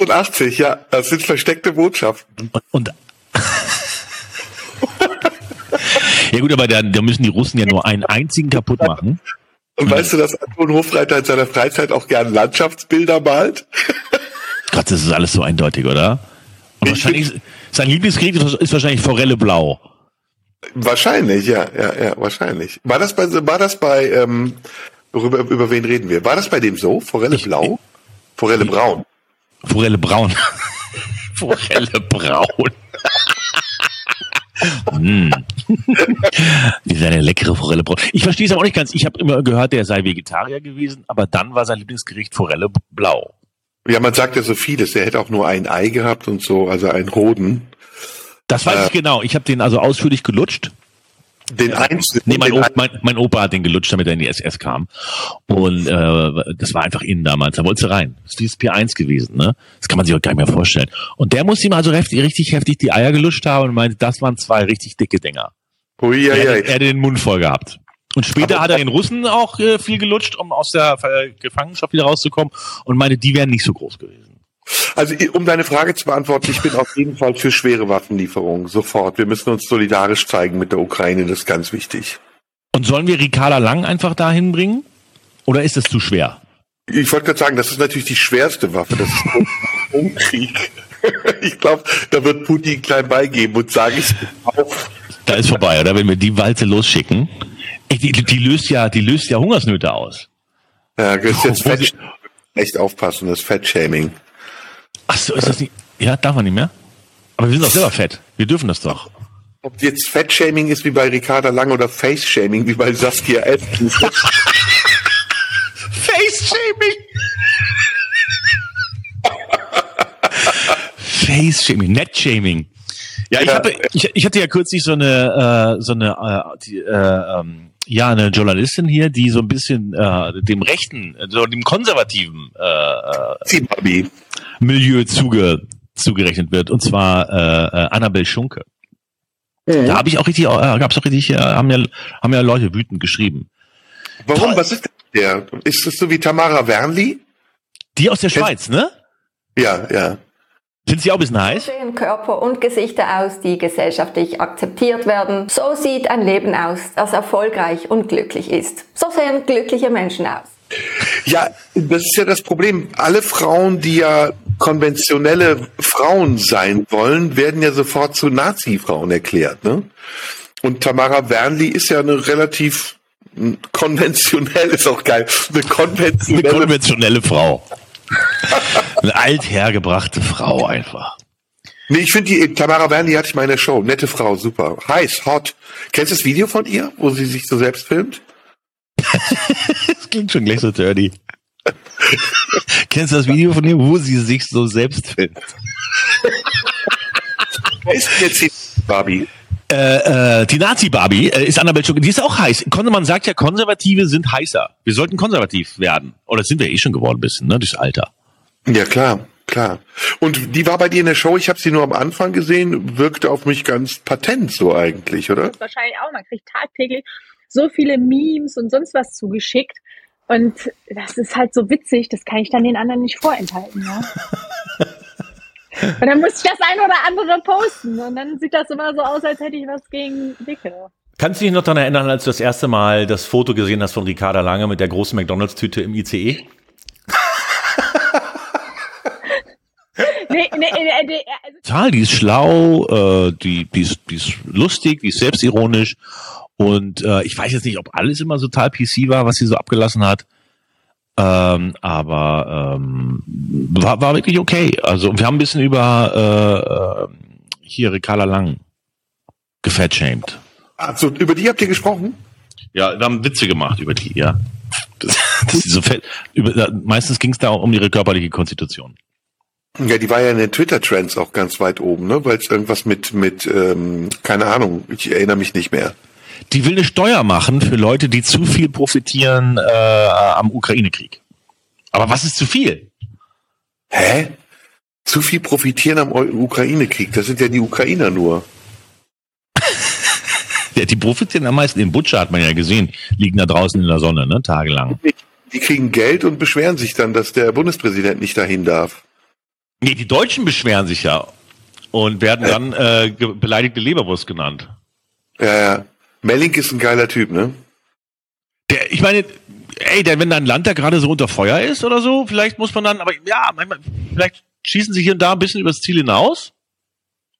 88, ja, das sind versteckte Botschaften. Und, und (laughs) ja gut, aber da, da müssen die Russen ja nur einen einzigen kaputt machen. Und weißt du, dass Anton Hofreiter in seiner Freizeit auch gern Landschaftsbilder malt? (laughs) Gott, das ist alles so eindeutig, oder? Und Ich wahrscheinlich, sein Lieblingsgerät ist, ist wahrscheinlich Forelle Blau. Wahrscheinlich, ja, ja, ja, wahrscheinlich. War das bei, war das bei, ähm, worüber, über wen reden wir? War das bei dem so? Forelle Blau? Forelle Braun. Forelle Braun. (laughs) Forelle braun. (laughs) mm. Die ist eine leckere Forelle braun. Ich verstehe es aber auch nicht ganz. Ich habe immer gehört, der sei Vegetarier gewesen, aber dann war sein Lieblingsgericht Forelle blau. Ja, man sagt ja so vieles. Er hätte auch nur ein Ei gehabt und so, also ein Hoden. Das weiß Äh. ich genau. Ich habe den also ausführlich gelutscht. Den einzelnen. Nee, mein, Opa, mein, mein Opa hat den gelutscht, damit er in die SS kam. Und äh, das war einfach innen damals. Da wollte sie rein. Das ist dieses P1 gewesen, ne? Das kann man sich auch gar nicht mehr vorstellen. Und der muss ihm also heftig, richtig heftig die Eier gelutscht haben und meinte, das waren zwei richtig dicke Dinger. Ui, er, ja. er hatte den Mund voll gehabt. Und später Aber- hat er den Russen auch äh, viel gelutscht, um aus der äh, Gefangenschaft wieder rauszukommen und meinte, die wären nicht so groß gewesen. Also um deine Frage zu beantworten, ich bin auf jeden Fall für schwere Waffenlieferungen. Sofort. Wir müssen uns solidarisch zeigen mit der Ukraine, das ist ganz wichtig. Und sollen wir Ricarda Lang einfach dahin bringen? Oder ist es zu schwer? Ich wollte gerade sagen, das ist natürlich die schwerste Waffe, das ist Umkrieg. (laughs) Ich glaube, da wird Putin klein beigeben und sagen, ich auf. Da ist vorbei, oder? Wenn wir die Walze losschicken. Die, die löst ja, die löst ja Hungersnöte aus. Ja, das ist jetzt Fett, echt aufpassen, das ist Fettshaming. Ach so, ist das nicht? Ja, darf man nicht mehr? Aber wir sind doch selber fett. Wir dürfen das doch. Ob jetzt Fettshaming ist wie bei Ricarda Lang oder Face-Shaming wie bei Saskia Elfen. (laughs) Face-Shaming! Face-Shaming, Net-Shaming. Ja, ich, Ja. hatte, ich, ich hatte ja kürzlich so eine, äh, so eine, äh, die, äh, ähm, ja, eine Journalistin hier, die so ein bisschen äh, dem rechten, so dem konservativen äh, äh. Milieu zuge, zugerechnet wird, und zwar äh, äh, Annabel Schunke. Da habe ich auch richtig, äh, gab's auch richtig, äh, haben ja, haben ja Leute wütend geschrieben. Warum? Toll. Was ist denn der? Ist das so wie Tamara Wernli? Die aus der Schweiz, ne? Ja, ja. Sind sie auch ein bisschen heiß? sehen Körper und Gesichter aus, die gesellschaftlich akzeptiert werden. So sieht ein Leben aus, das erfolgreich und glücklich ist. So sehen glückliche Menschen aus. Ja, das ist ja das Problem. Alle Frauen, die ja konventionelle Frauen sein wollen, werden ja sofort zu Nazi-Frauen erklärt. Ne? Und Tamara Wernli ist ja eine relativ konventionell, ist auch geil, eine Eine konventionelle konventionelle Frau. Eine althergebrachte Frau einfach. Nee, ich finde die Tamara Wernli hatte ich mal in der Show. Nette Frau, super. Heiß, hot. Kennst du das Video von ihr, wo sie sich so selbst filmt? (laughs) Klingt schon gleich so dirty. (laughs) Kennst du das Video von ihr, wo sie sich so selbst filmt? Wer ist denn jetzt die Barbie? Äh, äh, die Nazi-Barbie äh, ist Annabelle Schucke. Die ist auch heiß. Kon- Man sagt ja, Konservative sind heißer. Wir sollten konservativ werden. Oder sind wir eh schon geworden ein bisschen, ne? Durchs Alter. Ja, klar, klar. Und die war bei dir in der Show, ich habe sie nur am Anfang gesehen, wirkte auf mich ganz patent so eigentlich, oder? wahrscheinlich auch. Man kriegt tagtäglich so viele Memes und sonst was zugeschickt. Und das ist halt so witzig, das kann ich dann den anderen nicht vorenthalten. Ja? (laughs) und dann muss ich das ein oder andere posten. Und dann sieht das immer so aus, als hätte ich was gegen Dicke. Kannst du dich noch daran erinnern, als du das erste Mal das Foto gesehen hast von Ricarda Lange mit der großen McDonalds-Tüte im ICE? (laughs) Nee, nee, nee, nee, also Total, die ist schlau, äh, die, die, ist, die ist lustig, die ist selbstironisch und äh, ich weiß jetzt nicht, ob alles immer so total PC war, was sie so abgelassen hat, ähm, aber ähm, war, war wirklich okay. Also wir haben ein bisschen über äh, äh, hier Ricarda Lang gefettshamed. Also über die habt ihr gesprochen? Ja, wir haben Witze gemacht über die, ja. Das, das so fett. Über, meistens ging es da um ihre körperliche Konstitution. Ja, die war ja in den Twitter-Trends auch ganz weit oben, ne? Weil es irgendwas mit, mit, ähm, keine Ahnung, ich erinnere mich nicht mehr. Die will eine Steuer machen für Leute, die zu viel profitieren äh, am Ukraine-Krieg. Aber was ist zu viel? Hä? Zu viel profitieren am Ukraine-Krieg, das sind ja die Ukrainer nur. (laughs) Ja, die profitieren am meisten. Den Butcher hat man ja gesehen, liegen da draußen in der Sonne, ne, tagelang. Die kriegen Geld und beschweren sich dann, dass der Bundespräsident nicht dahin darf. Nee, die Deutschen beschweren sich ja und werden dann äh, beleidigte Leberwurst genannt. Ja, ja. Melling ist ein geiler Typ, ne? Der, ich meine, ey, der, wenn dein Land da gerade so unter Feuer ist oder so, vielleicht muss man dann, aber ja, manchmal, vielleicht schießen sie hier und da ein bisschen übers Ziel hinaus.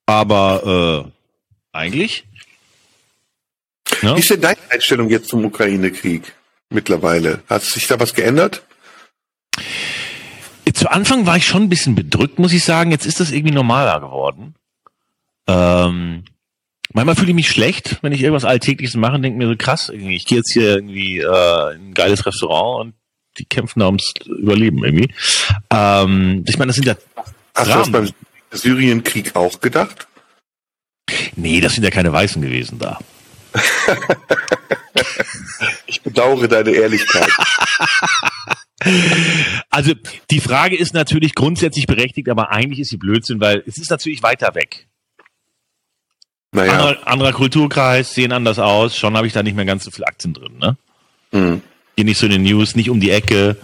Aber äh, eigentlich. Ja? Wie ist denn deine Einstellung jetzt zum Ukraine-Krieg mittlerweile? Hat sich da was geändert? zu Anfang war ich schon ein bisschen bedrückt, muss ich sagen. Jetzt ist das irgendwie normaler geworden. Ähm, manchmal fühle ich mich schlecht, wenn ich irgendwas Alltägliches mache und denke mir so krass, irgendwie, ich gehe jetzt hier irgendwie äh, in ein geiles Restaurant und die kämpfen da ums Überleben irgendwie. Ähm, ich meine, das sind ja Hast du das beim Syrienkrieg auch gedacht? Nee, das sind ja keine Weißen gewesen da. (laughs) Ich bedauere deine Ehrlichkeit. (laughs) Also die Frage ist natürlich grundsätzlich berechtigt, aber eigentlich ist sie Blödsinn, weil es ist natürlich weiter weg. Naja, Anderer, anderer Kulturkreis, sehen anders aus, schon habe ich da nicht mehr ganz so viel Aktien drin. Ne? hm. Hier nicht so in den News, nicht um die Ecke.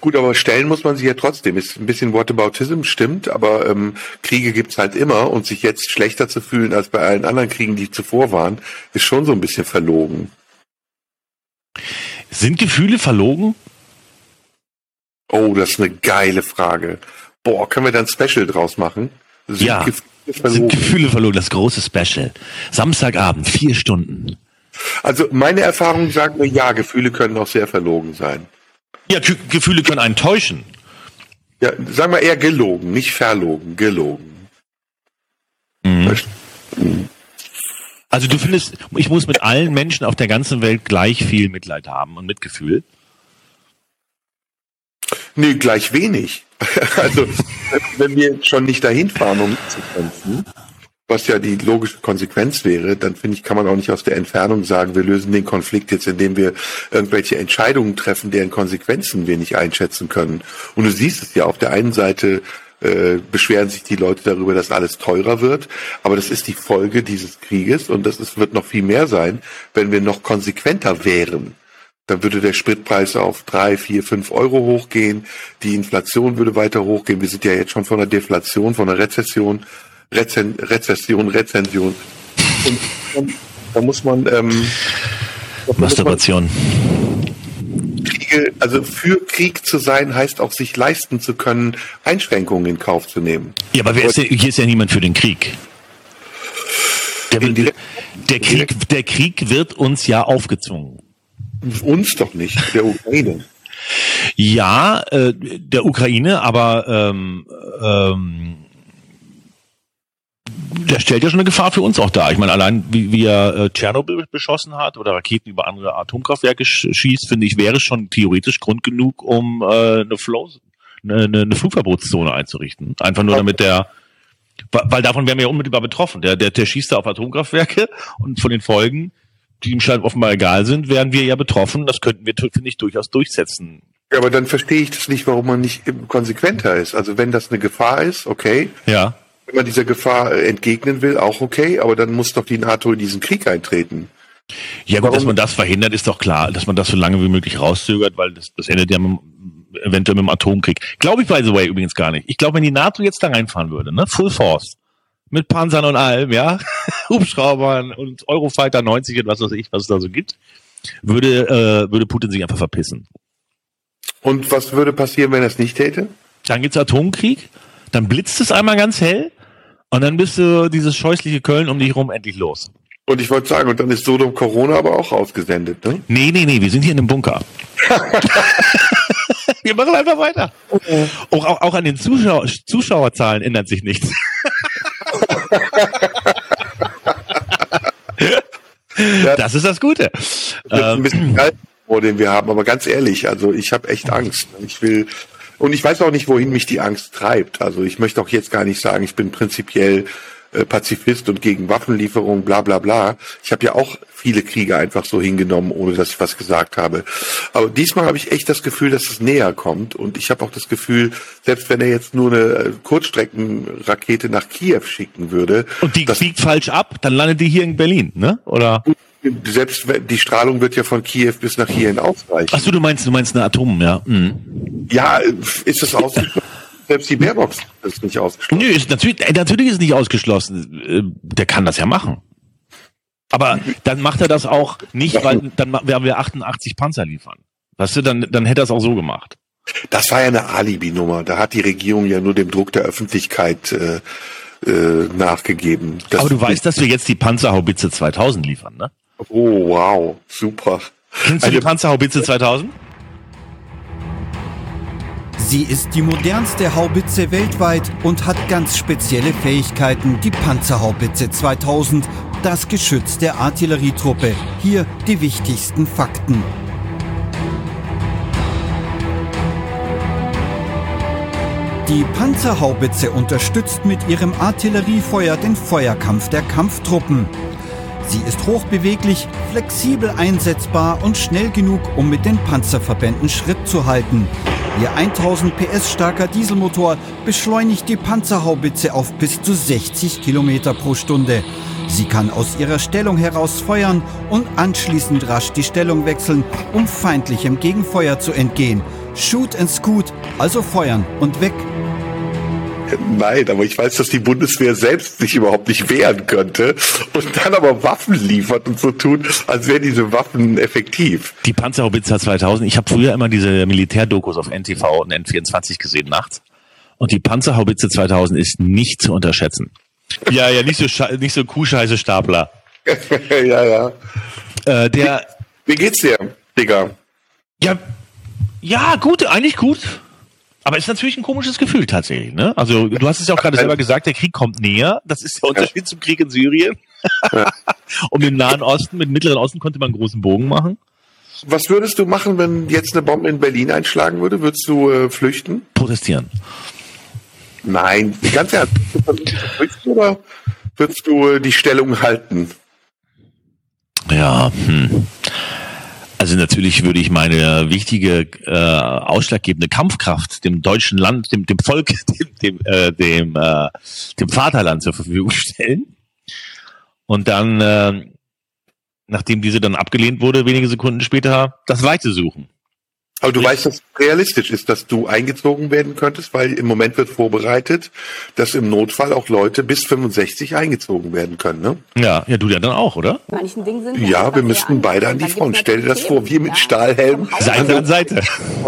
gut, aber stellen muss man sich ja trotzdem. Ist ein bisschen Whataboutism, stimmt, aber ähm, Kriege gibt's halt immer und sich jetzt schlechter zu fühlen als bei allen anderen Kriegen, die zuvor waren, ist schon so ein bisschen verlogen. Sind Gefühle verlogen? Oh, das ist eine geile Frage. Boah, können wir da ein Special draus machen? Sind Ja. Gefühle Sind verlogen? Gefühle verlogen? Das große Special. Samstagabend, vier Stunden. Also meine Erfahrung sagt mir, ja, Gefühle können auch sehr verlogen sein. Ja, Ge Gefühle können einen täuschen. Ja, sagen wir eher gelogen, nicht verlogen, gelogen. Mhm. Also du findest, ich muss mit allen Menschen auf der ganzen Welt gleich viel Mitleid haben und Mitgefühl. Nee, gleich wenig. (laughs) Also, wenn wir schon nicht dahin fahren, um zu kämpfen, was ja die logische Konsequenz wäre, dann finde ich, kann man auch nicht aus der Entfernung sagen, wir lösen den Konflikt jetzt, indem wir irgendwelche Entscheidungen treffen, deren Konsequenzen wir nicht einschätzen können. Und du siehst es ja, auf der einen Seite äh, beschweren sich die Leute darüber, dass alles teurer wird, aber das ist die Folge dieses Krieges und das ist, wird noch viel mehr sein, wenn wir noch konsequenter wären dann würde der Spritpreis auf drei, vier, fünf Euro hochgehen. Die Inflation würde weiter hochgehen. Wir sind ja jetzt schon von einer Deflation, von einer Rezession, Rezen, Rezession, Rezension. Und dann, da muss man, ähm, Masturbation. Kriege, also für Krieg zu sein, heißt auch sich leisten zu können, Einschränkungen in Kauf zu nehmen. Ja, aber wer ist hier ist ja niemand für den Krieg. Der, der, Krieg, der Krieg wird uns ja aufgezwungen. Uns doch nicht, der Ukraine. Ja, äh, der Ukraine, aber ähm, ähm, der stellt ja schon eine Gefahr für uns auch dar. Ich meine, allein wie, wie er äh, Tschernobyl beschossen hat oder Raketen über andere Atomkraftwerke sch schießt, finde ich, wäre schon theoretisch Grund genug, um äh, eine Flow, eine, eine, Flugverbotszone einzurichten. Einfach nur damit der weil weil davon wären wir ja unmittelbar betroffen. Der, der, der schießt da auf Atomkraftwerke und von den Folgen, die ihm scheinbar offenbar egal sind, wären wir ja betroffen. Das könnten wir, finde ich, durchaus durchsetzen. Ja, aber dann verstehe ich das nicht, warum man nicht konsequenter ist. Also wenn das eine Gefahr ist, okay. Ja. Wenn man dieser Gefahr äh, entgegnen will, auch okay, aber dann muss doch die NATO in diesen Krieg eintreten. Ja gut, Warum- dass man das verhindert, ist doch klar, dass man das so lange wie möglich rauszögert, weil das, das endet ja mit, eventuell mit dem Atomkrieg. Glaube ich, by the way, übrigens gar nicht. Ich glaube, wenn die NATO jetzt da reinfahren würde, ne, Full Force, mit Panzern und allem, ja, (laughs) Hubschraubern und Eurofighter 90 und was weiß ich, was es da so gibt, würde, äh, würde Putin sich einfach verpissen. Und was würde passieren, wenn er es nicht täte? Dann gibt's Atomkrieg, dann blitzt es einmal ganz hell und dann bist du dieses scheußliche Köln um dich rum endlich los. Und ich wollte sagen, und dann ist Sodom Corona aber auch ausgesendet, ne? Nee, nee, nee, wir sind hier in einem Bunker. (laughs) wir machen einfach weiter. Auch, auch, auch an den Zuschau Zuschauerzahlen ändert sich nichts. (laughs) das ist das Gute. Das ist ein Ähm, bisschen kalt, vor den wir haben, aber ganz ehrlich, also ich habe echt Angst. Ich will und ich weiß auch nicht, wohin mich die Angst treibt. Also ich möchte auch jetzt gar nicht sagen, ich bin prinzipiell äh, Pazifist und gegen Waffenlieferungen, bla bla bla. Ich habe ja auch viele Kriege einfach so hingenommen, ohne dass ich was gesagt habe. Aber diesmal habe ich echt das Gefühl, dass es näher kommt. Und ich habe auch das Gefühl, selbst wenn er jetzt nur eine äh, Kurzstreckenrakete nach Kiew schicken würde, und die das, biegt falsch ab, dann landet die hier in Berlin, ne? Oder? selbst wenn, die Strahlung wird ja von Kiew bis nach hierhin ausreichen. Ach so, du meinst, du meinst eine Atom, ja? Mhm. Ja, ist das ausgeschlossen? (laughs) Selbst die Baerbock ist nicht ausgeschlossen. Nö, ist natürlich, äh, natürlich ist es nicht ausgeschlossen. Äh, Der kann das ja machen. Aber dann macht er das auch nicht, weil dann werden wir 88 Panzer liefern. Weißt du, dann, dann hätte er es auch so gemacht. Das war ja eine Alibi-Nummer. Da hat die Regierung ja nur dem Druck der Öffentlichkeit äh, äh, nachgegeben. Das- Aber du weißt, dass wir jetzt die Panzerhaubitze 2000 liefern, ne? Oh, wow, super. Kennst du die Eine- Panzerhaubitze 2000? Sie ist die modernste Haubitze weltweit und hat ganz spezielle Fähigkeiten, die Panzerhaubitze 2000, das Geschütz der Artillerietruppe. Hier die wichtigsten Fakten. Die Panzerhaubitze unterstützt mit ihrem Artilleriefeuer den Feuerkampf der Kampftruppen. Sie ist hochbeweglich, flexibel einsetzbar und schnell genug, um mit den Panzerverbänden Schritt zu halten. Ihr 1000 PS starker Dieselmotor beschleunigt die Panzerhaubitze auf bis zu 60 Kilometer pro Stunde. Sie kann aus ihrer Stellung heraus feuern und anschließend rasch die Stellung wechseln, um feindlichem Gegenfeuer zu entgehen. Shoot and scoot, also feuern und weg. Nein, aber ich weiß, dass die Bundeswehr selbst sich überhaupt nicht wehren könnte und dann aber Waffen liefert und so tun, als wären diese Waffen effektiv. Die Panzerhaubitzer 2000, ich habe früher immer diese Militärdokus auf NTV und N24 gesehen nachts. Und die Panzerhaubitze 2000 ist nicht zu unterschätzen. Ja, ja, nicht so, scha- nicht so kuhscheiße Stapler. (laughs) ja, ja. Äh, der, Wie geht's dir, Digga? ja, ja, gut, eigentlich gut. Aber ist natürlich ein komisches Gefühl tatsächlich. Ne? Also du hast es ja auch gerade selber gesagt, der Krieg kommt näher. Das ist der Unterschied zum Krieg in Syrien. (laughs) um den Nahen Osten, mit dem Mittleren Osten konnte man einen großen Bogen machen. Was würdest du machen, wenn jetzt eine Bombe in Berlin einschlagen würde? Würdest du äh, flüchten? Protestieren. Nein, ganz ernst. Würdest du flüchten oder würdest du äh, die Stellung halten? Ja, hm. Also natürlich würde ich meine wichtige, äh, ausschlaggebende Kampfkraft dem deutschen Land, dem, dem Volk, (laughs) dem, dem, äh, dem, äh, dem Vaterland zur Verfügung stellen. Und dann, äh, nachdem diese dann abgelehnt wurde, wenige Sekunden später das Weite suchen. Aber du weißt, dass es realistisch ist, dass du eingezogen werden könntest, weil im Moment wird vorbereitet, dass im Notfall auch Leute bis 65 eingezogen werden können. Ne? Ja, ja, du ja dann auch, oder? manchen Dingen sind Ja, wir müssten beide an die Front. Stell dir das vor, wir mit Stahlhelm. Seite an Seite.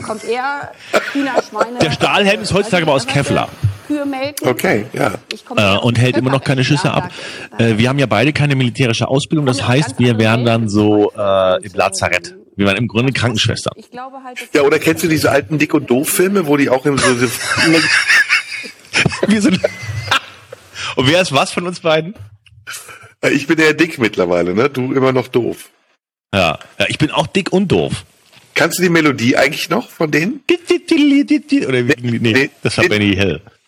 Kommt eher Hühner, Schweine. Der Stahlhelm ist heutzutage aber aus Kevlar. Kühe melken. Okay, ja. Äh, und hält immer noch keine Schüsse ab. Körper- Äh, wir haben ja beide keine militärische Ausbildung. Das heißt, wir wären dann so äh, im Lazarett. Wir waren im Grunde Krankenschwestern. Ich glaube halt, Ja, oder kennst du diese alten Dick- und Doof-Filme, wo die auch in so... (laughs) Wir sind. Und wer ist was von uns beiden? ich bin eher dick mittlerweile, ne? Du immer noch doof. Ja, ja ich bin auch dick und doof. Kannst du die Melodie eigentlich noch von denen? Oder wie, nee, das war Benny Hill.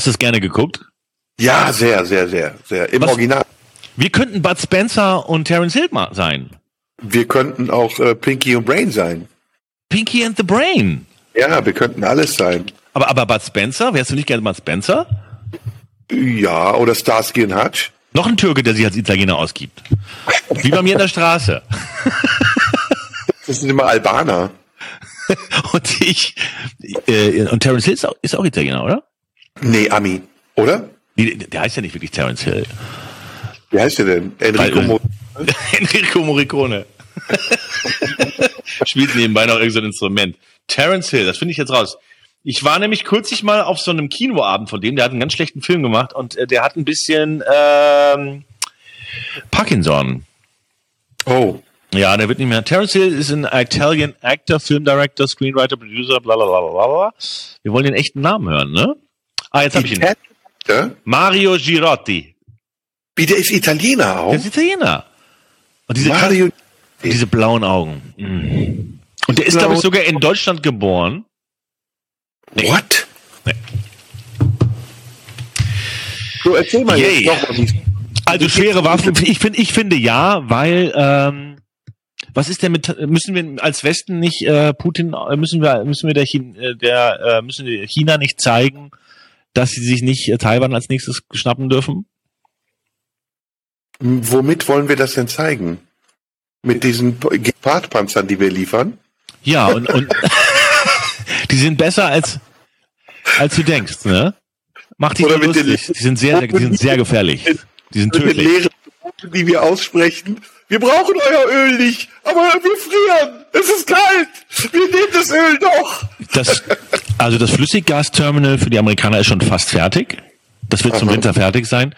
Hast du es gerne geguckt? Ja, sehr, sehr, sehr, sehr. Im Was- Original. Wir könnten Bud Spencer und Terence Hill sein. Wir könnten auch äh, Pinky und Brain sein. Pinky and the Brain. Ja, wir könnten alles sein. Aber, aber Bud Spencer, wärst du nicht gerne Bud Spencer? Ja, oder Starsky und Hutch. Noch ein Türke, der sich als Italiener ausgibt. Wie bei mir in der Straße. (laughs) Das sind immer Albaner. (laughs) Und ich, äh, und Terence Hill ist auch, ist auch Italiener, oder? Nee, Ami. Oder? Die, der heißt ja nicht wirklich Terence Hill. Wie heißt der denn? Enrico Weil- Mo (laughs) Enrico Morricone. (laughs) Spielt nebenbei noch irgendein so Instrument. Terence Hill, das finde ich jetzt raus. Ich war nämlich kürzlich mal auf so einem Kinoabend von dem, der hat einen ganz schlechten Film gemacht und äh, der hat ein bisschen ähm, Parkinson. Oh. Ja, der wird nicht mehr. Terence Hill ist ein Italian Actor, Film Director, Screenwriter, Producer, bla bla bla bla bla. Wir wollen den echten Namen hören, ne? Ah, jetzt habe ich ihn. Ja? Mario Girotti. Wie, der ist Italiener auch? Der ist Italiener. Und diese, Mario. diese blauen Augen. Mm. Und der ist, glaube ich, sogar in Deutschland geboren. What? Nee. So, erzähl mal Yay. jetzt doch Also schwere Waffen. Ich finde, ich finde ja, weil ähm, was ist denn mit müssen wir als Westen nicht äh, Putin äh, müssen wir müssen wir der, Chin, äh, der äh, müssen wir China nicht zeigen, dass sie sich nicht äh, Taiwan als nächstes schnappen dürfen? Womit wollen wir das denn zeigen? Mit diesen Gepard-Panzern, die wir liefern. Ja, und, und (laughs) die sind besser als, als du denkst, ne? Mach dich Oder nicht mit den- lustig. Die sind sehr, die sind sehr gefährlich. Die sind tödlich. leeren Worten, die wir aussprechen. Wir brauchen euer Öl nicht, aber wir frieren. Es ist kalt. Wir nehmen das Öl doch. Das, (laughs) also das Flüssiggasterminal für die Amerikaner ist schon fast fertig. Das wird zum Aha. Winter fertig sein.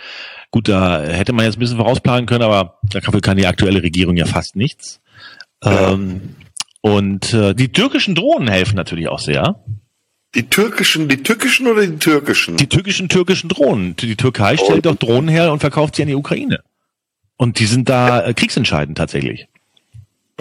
Gut, da hätte man jetzt ein bisschen vorausplanen können, aber dafür kann die aktuelle Regierung ja fast nichts. Ähm, und äh, die türkischen Drohnen helfen natürlich auch sehr. Die türkischen, die türkischen oder die türkischen? Die türkischen türkischen Drohnen. Die Türkei stellt doch Drohnen her und verkauft sie an die Ukraine. Und die sind da äh, kriegsentscheidend tatsächlich.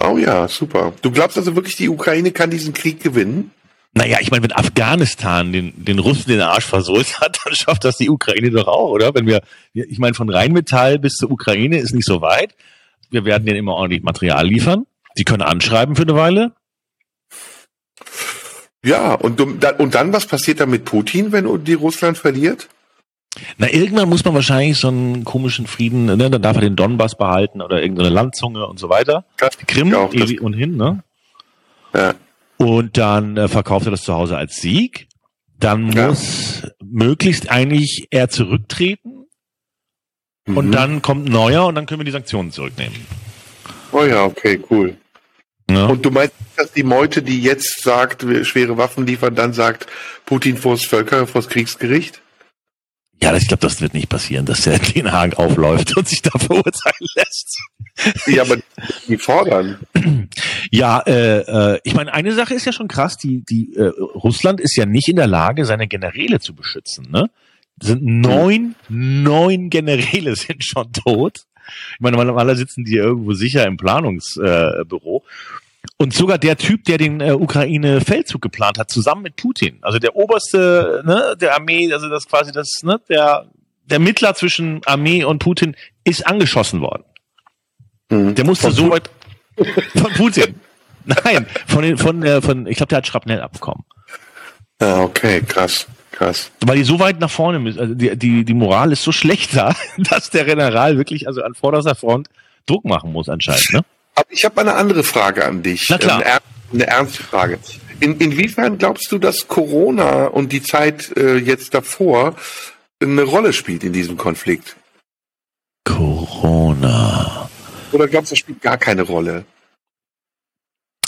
oh ja, super. Du glaubst also wirklich, die Ukraine kann diesen Krieg gewinnen? Naja, ich meine, wenn Afghanistan den, den Russen den Arsch versohlt hat, (laughs) dann schafft das die Ukraine doch auch, oder? Wenn wir, ich meine, von Rheinmetall bis zur Ukraine ist nicht so weit. Wir werden denen immer ordentlich Material liefern. Die können anschreiben für eine Weile. Ja, und, und dann, was passiert dann mit Putin, wenn die Russland verliert? Na, irgendwann muss man wahrscheinlich so einen komischen Frieden, ne? Dann darf er den Donbass behalten oder irgendeine Landzunge und so weiter. Das Die Krim auch, und hin, ne? Ja. Und dann äh, verkauft er das zu Hause als Sieg. Dann Ja. muss möglichst eigentlich er zurücktreten und Mhm. dann kommt ein neuer und dann können wir die Sanktionen zurücknehmen. Oh ja, okay, cool. Ne? Und du meinst, dass die Meute, die jetzt sagt, wir schwere Waffen liefern, dann sagt Putin vors Völker, vors Kriegsgericht? Ja, ich glaube, das wird nicht passieren, dass der Den Haag aufläuft und sich da verurteilen lässt. Ja, aber die fordern. Ja, äh, äh, ich meine, eine Sache ist ja schon krass, die, die äh, Russland ist ja nicht in der Lage, seine Generäle zu beschützen. Ne? Sind neun, neun Generäle (laughs) sind schon tot. Ich meine, normalerweise sitzen die irgendwo sicher im Planungsbüro. Äh. Und sogar der Typ, der den äh, Ukraine-Feldzug geplant hat, zusammen mit Putin, also der oberste ne, der Armee, also das quasi das, ne, der, der Mittler zwischen Armee und Putin, ist angeschossen worden. Mhm. Der musste Von so weit von Putin. (laughs) Nein, von den, von der, von, ich glaube, der hat Schrapnell abbekommen. Ja, okay, krass, krass. Weil die so weit nach vorne müssen, also die, die, die Moral ist so schlecht da, (laughs) dass der General wirklich also an vorderster Front Druck machen muss anscheinend, ne? Aber ich habe eine andere Frage an dich. Na klar. Eine, er eine ernste Frage. In, inwiefern glaubst du, dass Corona und die Zeit äh, jetzt davor eine Rolle spielt in diesem Konflikt? Corona. Oder glaubst du, das spielt gar keine Rolle?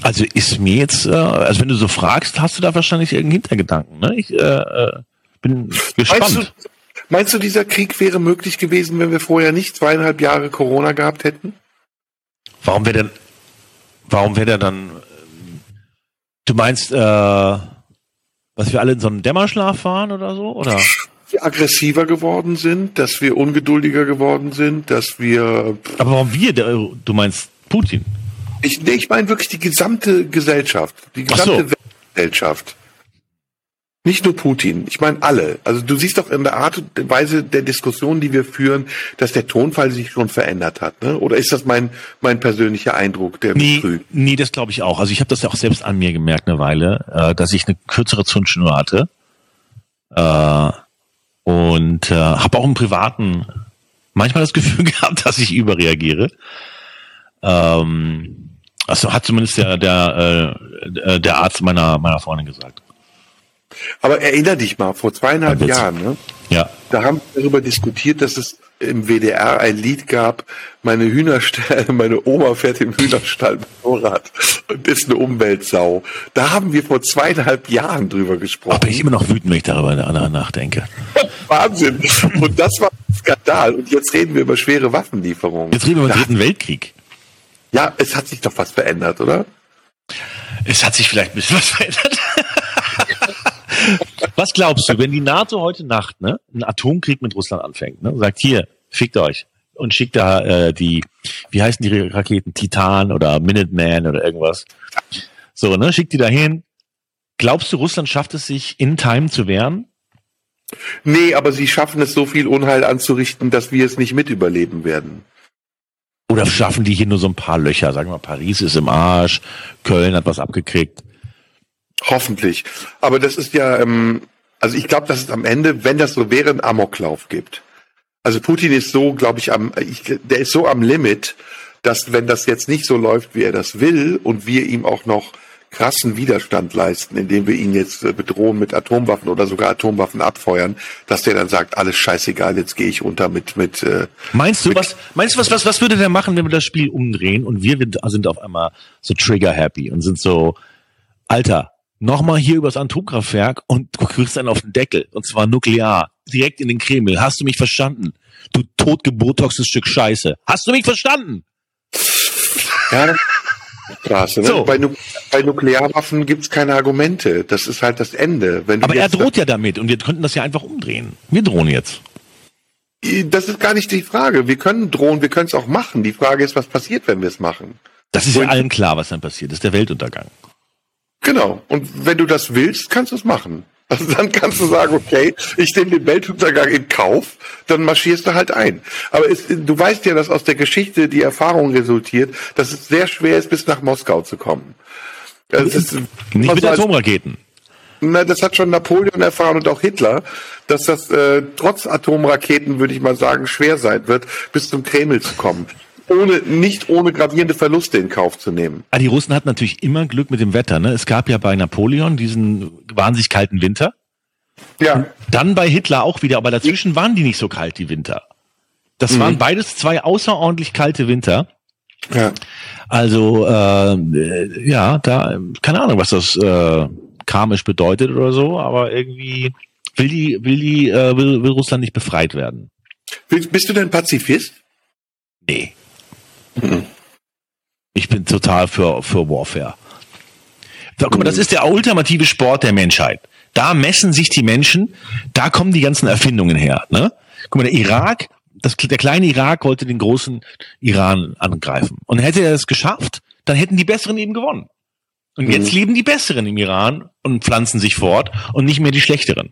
Also ist mir jetzt, äh, also wenn du so fragst, hast du da wahrscheinlich irgendeinen Hintergedanken, ne? Ich äh, äh, bin Meinst gespannt. du, meinst du, dieser Krieg wäre möglich gewesen, wenn wir vorher nicht zweieinhalb Jahre Corona gehabt hätten? Warum wäre denn, warum wäre der dann, ähm, du meinst, äh, was wir alle in so einen Dämmerschlaf waren oder so, oder? wir aggressiver geworden sind, dass wir ungeduldiger geworden sind, dass wir. Aber warum wir? Du meinst Putin? Ich, nee, ich meine wirklich die gesamte Gesellschaft, die Ach so. gesamte Weltgesellschaft. Nicht nur Putin, ich meine alle. Also du siehst doch in der Art und Weise der Diskussion, die wir führen, dass der Tonfall sich schon verändert hat. Ne? Oder ist das mein, mein persönlicher Eindruck, der mich Nee, trügt? nee, das glaube ich auch. Also ich habe das ja auch selbst an mir gemerkt eine Weile, äh, dass ich eine kürzere Zündschnur hatte. Äh, und äh, habe auch im Privaten manchmal das Gefühl (laughs) gehabt, dass ich überreagiere. Ähm, also hat zumindest der, der, äh, der Arzt meiner, meiner Freundin gesagt. Aber erinner dich mal, vor zweieinhalb Ein Witz. Jahren, ne? Ja. da haben wir darüber diskutiert, dass es im WDR ein Lied gab, meine Hühnerstall, (laughs) meine Oma fährt im Hühnerstall Motorrad und ist eine Umweltsau. Da haben wir vor zweieinhalb Jahren drüber gesprochen. bin ich immer noch wütend, wenn ich darüber na- nachdenke. (laughs) Wahnsinn. Und das war ein Skandal. Und jetzt reden wir über schwere Waffenlieferungen. Jetzt reden wir über den Dritten Weltkrieg. Ja, es hat sich doch was verändert, oder? Es hat sich vielleicht ein bisschen was verändert. Was glaubst du, wenn die NATO heute Nacht ne, einen Atomkrieg mit Russland anfängt, ne, sagt hier, fickt euch und schickt da äh, die, wie heißen die Raketen, Titan oder Minuteman oder irgendwas. So, ne, schickt die dahin. Glaubst du, Russland schafft es sich in Time zu wehren? Nee, aber sie schaffen es, so viel Unheil anzurichten, dass wir es nicht mit überleben werden. Oder schaffen die hier nur so ein paar Löcher? Sagen wir, Paris ist im Arsch, Köln hat was abgekriegt. Hoffentlich. Aber das ist ja, ähm, also ich glaube, dass es am Ende, wenn das so wäre, einen Amoklauf gibt. Also Putin ist so, glaube ich, am, ich, der ist so am Limit, dass wenn das jetzt nicht so läuft, wie er das will und wir ihm auch noch krassen Widerstand leisten, indem wir ihn jetzt äh, bedrohen mit Atomwaffen oder sogar Atomwaffen abfeuern, dass der dann sagt, alles scheißegal, jetzt gehe ich unter mit mit äh, Meinst du, was, meinst du, was, was, was würde der machen, wenn wir das Spiel umdrehen und wir sind auf einmal so trigger-happy und sind so, Alter, nochmal hier übers Atomkraftwerk und du kriegst dann auf den Deckel. Und zwar nuklear. Direkt in den Kreml. Hast du mich verstanden? Du totgebotoxtes Stück Scheiße. Hast du mich verstanden? Ja, Straße. Ne? So. Bei, Nu- bei Nuklearwaffen gibt's keine Argumente. Das ist halt das Ende. Aber er droht ja damit und wir könnten das ja einfach umdrehen. Wir drohen jetzt. Das ist gar nicht die Frage. Wir können drohen, wir können es auch machen. Die Frage ist, was passiert, wenn wir es machen? Das ist ja Und- allen klar, was dann passiert. Das ist der Weltuntergang. Genau. Und wenn du das willst, kannst du es machen. Also dann kannst du sagen, okay, ich nehme den Weltuntergang in Kauf, dann marschierst du halt ein. Aber es, du weißt ja, dass aus der Geschichte die Erfahrung resultiert, dass es sehr schwer ist, bis nach Moskau zu kommen. Also es ist Nicht mit Atomraketen. Na, das hat schon Napoleon erfahren und auch Hitler, dass das äh, trotz Atomraketen, würde ich mal sagen, schwer sein wird, bis zum Kreml zu kommen. Ohne, nicht ohne gravierende Verluste in Kauf zu nehmen. Ah, die Russen hatten natürlich immer Glück mit dem Wetter. Ne? Es gab ja bei Napoleon diesen wahnsinnig kalten Winter. Ja, Dann bei Hitler auch wieder, aber dazwischen waren die nicht so kalt, die Winter. Das waren beides zwei außerordentlich kalte Winter. ja. Also, äh, ja, da, keine Ahnung, was das äh, karmisch bedeutet oder so, aber irgendwie will die, will die, äh, will, will Russland nicht befreit werden. Bist, bist du denn Pazifist? Nee. Ich bin total für, für Warfare. So, guck mal, das ist der ultimative Sport der Menschheit. Da messen sich die Menschen, da kommen die ganzen Erfindungen her. Ne? Guck mal, der Irak, das, der kleine Irak wollte den großen Iran angreifen. Und hätte er es geschafft, dann hätten die Besseren eben gewonnen. Und jetzt leben die Besseren im Iran und pflanzen sich fort und nicht mehr die Schlechteren.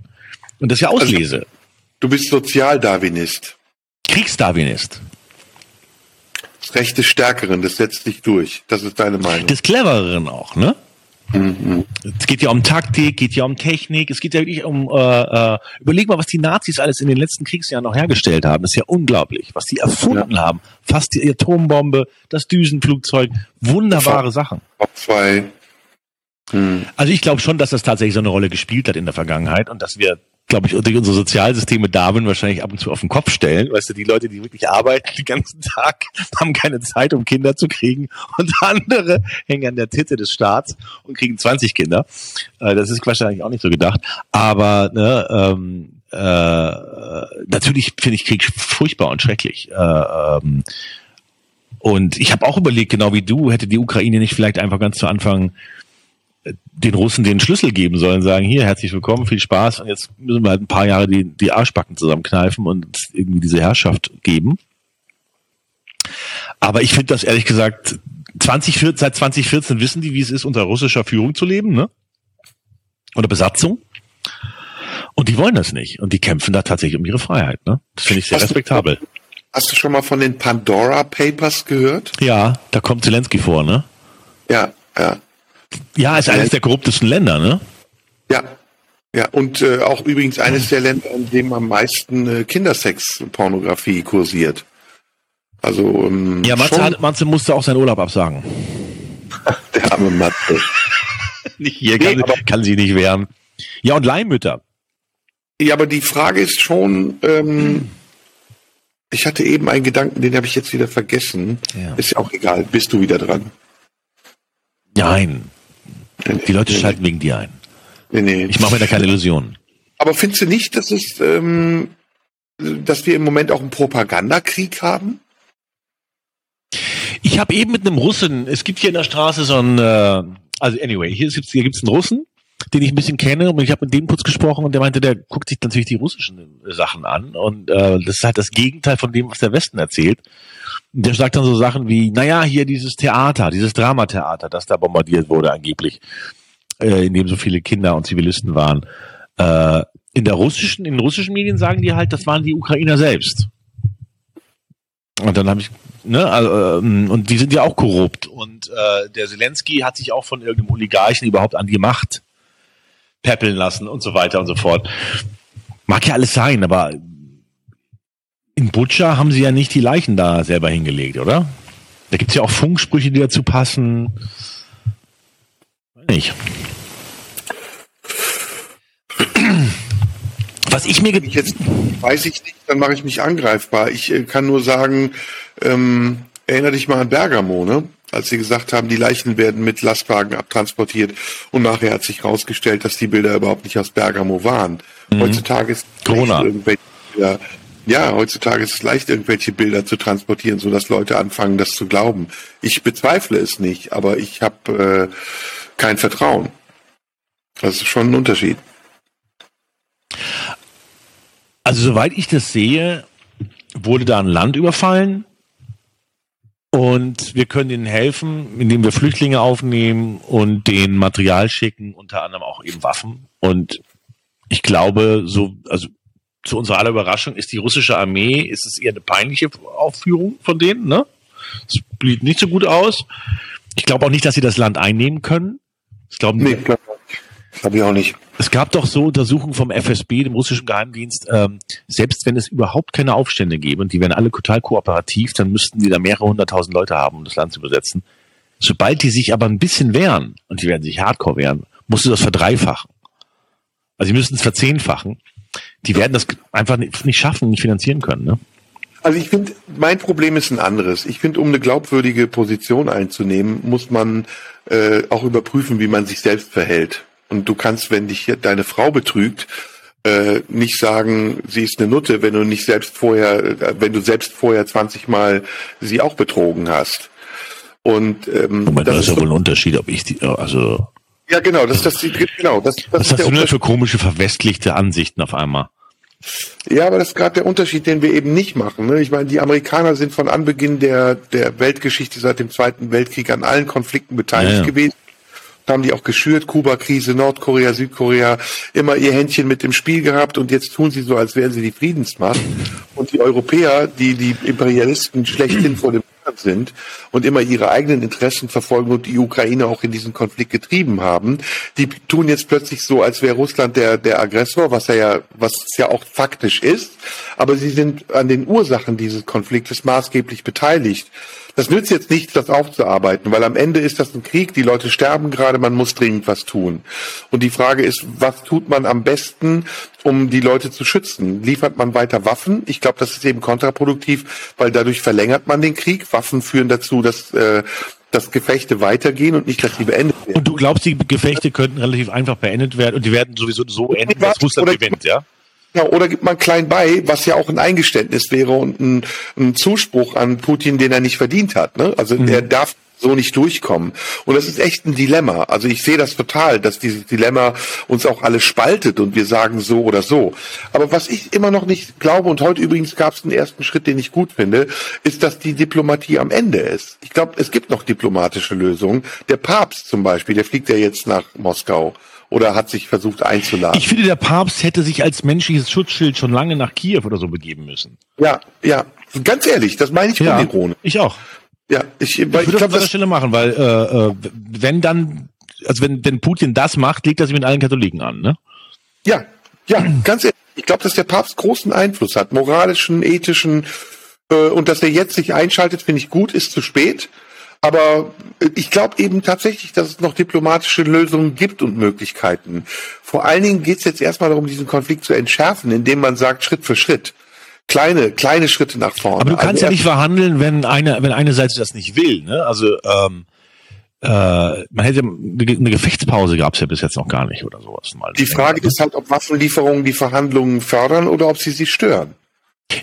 Und das ist ja Auslese. Du bist Sozialdarwinist. Kriegsdarwinist. Das Recht des Stärkeren, das setzt dich durch. Das ist deine Meinung. des Clevereren auch, ne? Es geht ja um Taktik, geht ja um Technik, es geht ja wirklich um, äh, äh, überleg mal, was die Nazis alles in den letzten Kriegsjahren noch hergestellt haben. Das ist ja unglaublich, was die erfunden haben. Fast die Atombombe, das Düsenflugzeug, wunderbare Sachen. Auch zwei. Hm. Also ich glaube schon, dass das tatsächlich so eine Rolle gespielt hat in der Vergangenheit und dass wir, glaube ich, durch unsere Sozialsysteme Darwin wahrscheinlich ab und zu auf den Kopf stellen. Weißt du, die Leute, die wirklich arbeiten den ganzen (laughs) Tag, haben keine Zeit, um Kinder zu kriegen und andere hängen an der Titte des Staats und kriegen 20 Kinder. Äh, Das ist wahrscheinlich auch nicht so gedacht. Aber ne, ähm, äh, natürlich finde ich Krieg furchtbar und schrecklich. Äh, ähm, und ich habe auch überlegt, genau wie du, hätte die Ukraine nicht vielleicht einfach ganz zu Anfang den Russen den Schlüssel geben sollen, sagen, hier, herzlich willkommen, viel Spaß und jetzt müssen wir halt ein paar Jahre die, die Arschbacken zusammenkneifen und irgendwie diese Herrschaft geben. Aber ich finde das ehrlich gesagt, 2014, seit 2014 wissen die, wie es ist, unter russischer Führung zu leben, ne? Oder Besatzung. Und die wollen das nicht. Und die kämpfen da tatsächlich um ihre Freiheit, ne? Das finde ich sehr Hast du- respektabel. Hast du schon mal von den Pandora Papers gehört? Ja, da kommt Zelensky vor, ne? Ja, ja. Ja, ist eines der korruptesten Länder, ne? Ja. Ja, und äh, auch übrigens eines der Länder, in dem am meisten äh, Kindersex-Pornografie kursiert. Also ähm, Ja, Matze, hat, Matze musste auch seinen Urlaub absagen. (laughs) der arme Matze. (laughs) Nicht hier, Nee, kann, aber- kann sie nicht wehren. Ja, und Leihmütter. Ja, aber die Frage ist schon, ähm, ich hatte eben einen Gedanken, den habe ich jetzt wieder vergessen. Ja. Ist ja auch egal, bist du wieder dran. Nein, die Leute schalten wegen dir ein. Nee, nee. Ich mache mir da keine Illusionen. Aber findest du nicht, dass es, ähm, dass wir im Moment auch einen Propagandakrieg haben? Ich habe eben mit einem Russen, es gibt hier in der Straße so einen, äh, also anyway, hier gibt's hier gibt's einen Russen, den ich ein bisschen kenne und ich habe mit dem kurz gesprochen und der meinte, der guckt sich natürlich die russischen Sachen an und äh, das ist halt das Gegenteil von dem, was der Westen erzählt. Der sagt dann so Sachen wie, naja, hier dieses Theater, dieses Dramatheater, das da bombardiert wurde angeblich, äh, in dem so viele Kinder und Zivilisten waren. Äh, in der russischen, in russischen Medien sagen die halt, das waren die Ukrainer selbst. Und dann habe ich, ne, also, ähm, und die sind ja auch korrupt. Und äh, der Zelensky hat sich auch von irgendeinem Oligarchen überhaupt an die Macht peppeln lassen und so weiter und so fort. Mag ja alles sein, aber in Butscha haben sie ja nicht die Leichen da selber hingelegt, oder? Da gibt's ja auch Funksprüche, die dazu passen. Nicht. Was ich mir ge- Jetzt weiß ich nicht, dann mache ich mich angreifbar. Ich äh, kann nur sagen, ähm, erinnere dich mal an Bergamo, ne? Als sie gesagt haben, die Leichen werden mit Lastwagen abtransportiert und nachher hat sich herausgestellt, dass die Bilder überhaupt nicht aus Bergamo waren. Heutzutage ist es Corona. irgendwelche Bilder, ja, heutzutage ist es leicht, irgendwelche Bilder zu transportieren, sodass Leute anfangen, das zu glauben. Ich bezweifle es nicht, aber ich habe äh, kein Vertrauen. Das ist schon ein Unterschied. Also soweit ich das sehe, wurde da ein Land überfallen und wir können ihnen helfen, indem wir Flüchtlinge aufnehmen und denen Material schicken, unter anderem auch eben Waffen. Und ich glaube, so, also zu unserer aller Überraschung ist die russische Armee, ist es eher eine peinliche Aufführung von denen, ne? Es blieb nicht so gut aus. Ich glaube auch nicht, dass sie das Land einnehmen können. Ich glaube, Nee, glaube hab ich auch nicht. es gab doch so Untersuchungen vom FSB, dem russischen Geheimdienst, ähm, selbst wenn es überhaupt keine Aufstände gäbe und die wären alle total kooperativ, dann müssten die da mehrere hunderttausend Leute haben, um das Land zu besetzen. Sobald die sich aber ein bisschen wehren, und die werden sich hardcore wehren, musst du das verdreifachen. Also sie müssten es verzehnfachen. Die werden das einfach nicht schaffen, nicht finanzieren können. Ne? Also ich finde, mein Problem ist ein anderes. Ich finde, um eine glaubwürdige Position einzunehmen, muss man äh, auch überprüfen, wie man sich selbst verhält. Und du kannst, wenn dich deine Frau betrügt, äh, nicht sagen, sie ist eine Nutte, wenn du nicht selbst vorher, äh, wenn du selbst vorher 20 Mal sie auch betrogen hast. Und ähm, Moment, das das ist ist ja wohl ein Unterschied, ob ich die, also, ja genau, das, das genau, das, das was ist hast du denn für komische, verwestlichte Ansichten auf einmal? Ja, aber das ist gerade der Unterschied, den wir eben nicht machen. Ne? Ich meine, die Amerikaner sind von Anbeginn der, der Weltgeschichte seit dem Zweiten Weltkrieg an allen Konflikten beteiligt Ja, ja. gewesen. Da haben die auch geschürt, Kuba-Krise, Nordkorea, Südkorea, immer ihr Händchen mit im Spiel gehabt und jetzt tun sie so, als wären sie die Friedensmacht. Und die Europäer, die die Imperialisten schlechthin vor dem sind und immer ihre eigenen Interessen verfolgen und die Ukraine auch in diesen Konflikt getrieben haben, die tun jetzt plötzlich so, als wäre Russland der, der Aggressor, was er ja, was ja auch faktisch ist. Aber sie sind an den Ursachen dieses Konfliktes maßgeblich beteiligt. Das nützt jetzt nichts, das aufzuarbeiten, weil am Ende ist das ein Krieg, die Leute sterben gerade, man muss dringend was tun. Und die Frage ist, was tut man am besten, um die Leute zu schützen? Liefert man weiter Waffen? Ich glaube, das ist eben kontraproduktiv, weil dadurch verlängert man den Krieg. Waffen führen dazu, dass, äh, dass Gefechte weitergehen und nicht, dass sie beendet werden. Und du glaubst, die Gefechte könnten relativ einfach beendet werden und die werden sowieso so enden, dass Russland gewinnt, ja? Ja, oder gibt man klein bei, was ja auch ein Eingeständnis wäre und ein, ein Zuspruch an Putin, den er nicht verdient hat. Ne? Also er darf so nicht durchkommen. Und das ist echt ein Dilemma. Also ich sehe das total, dass dieses Dilemma uns auch alle spaltet und wir sagen so oder so. Aber was ich immer noch nicht glaube, und heute übrigens gab es einen ersten Schritt, den ich gut finde, ist, dass die Diplomatie am Ende ist. Ich glaube, es gibt noch diplomatische Lösungen. Der Papst zum Beispiel, der fliegt ja jetzt nach Moskau oder hat sich versucht einzuladen. Ich finde, der Papst hätte sich als menschliches Schutzschild schon lange nach Kiew oder so begeben müssen. Ja, ja, ganz ehrlich, das meine ich unironisch. ich auch. Ja, ich, Ich ich würde das glaube, an der das, Stelle machen, weil äh, äh, wenn dann, also wenn, wenn Putin das macht, legt er sich mit allen Katholiken an, ne? ja, ja, ganz ehrlich, ich glaube, dass der Papst großen Einfluss hat, moralischen, ethischen, äh, und dass er jetzt sich einschaltet, finde ich gut, ist zu spät. Aber ich glaube eben tatsächlich, dass es noch diplomatische Lösungen gibt und Möglichkeiten. Vor allen Dingen geht es jetzt erstmal darum, diesen Konflikt zu entschärfen, indem man sagt, Schritt für Schritt. Kleine, kleine Schritte nach vorne. Aber du kannst Also ja nicht verhandeln, wenn eine, wenn eine Seite das nicht will, ne? Also ähm, äh, man hätte eine eine Gefechtspause gab es ja bis jetzt noch gar nicht oder sowas mal. Die Frage ist halt, ob Waffenlieferungen die Verhandlungen fördern oder ob sie sie stören.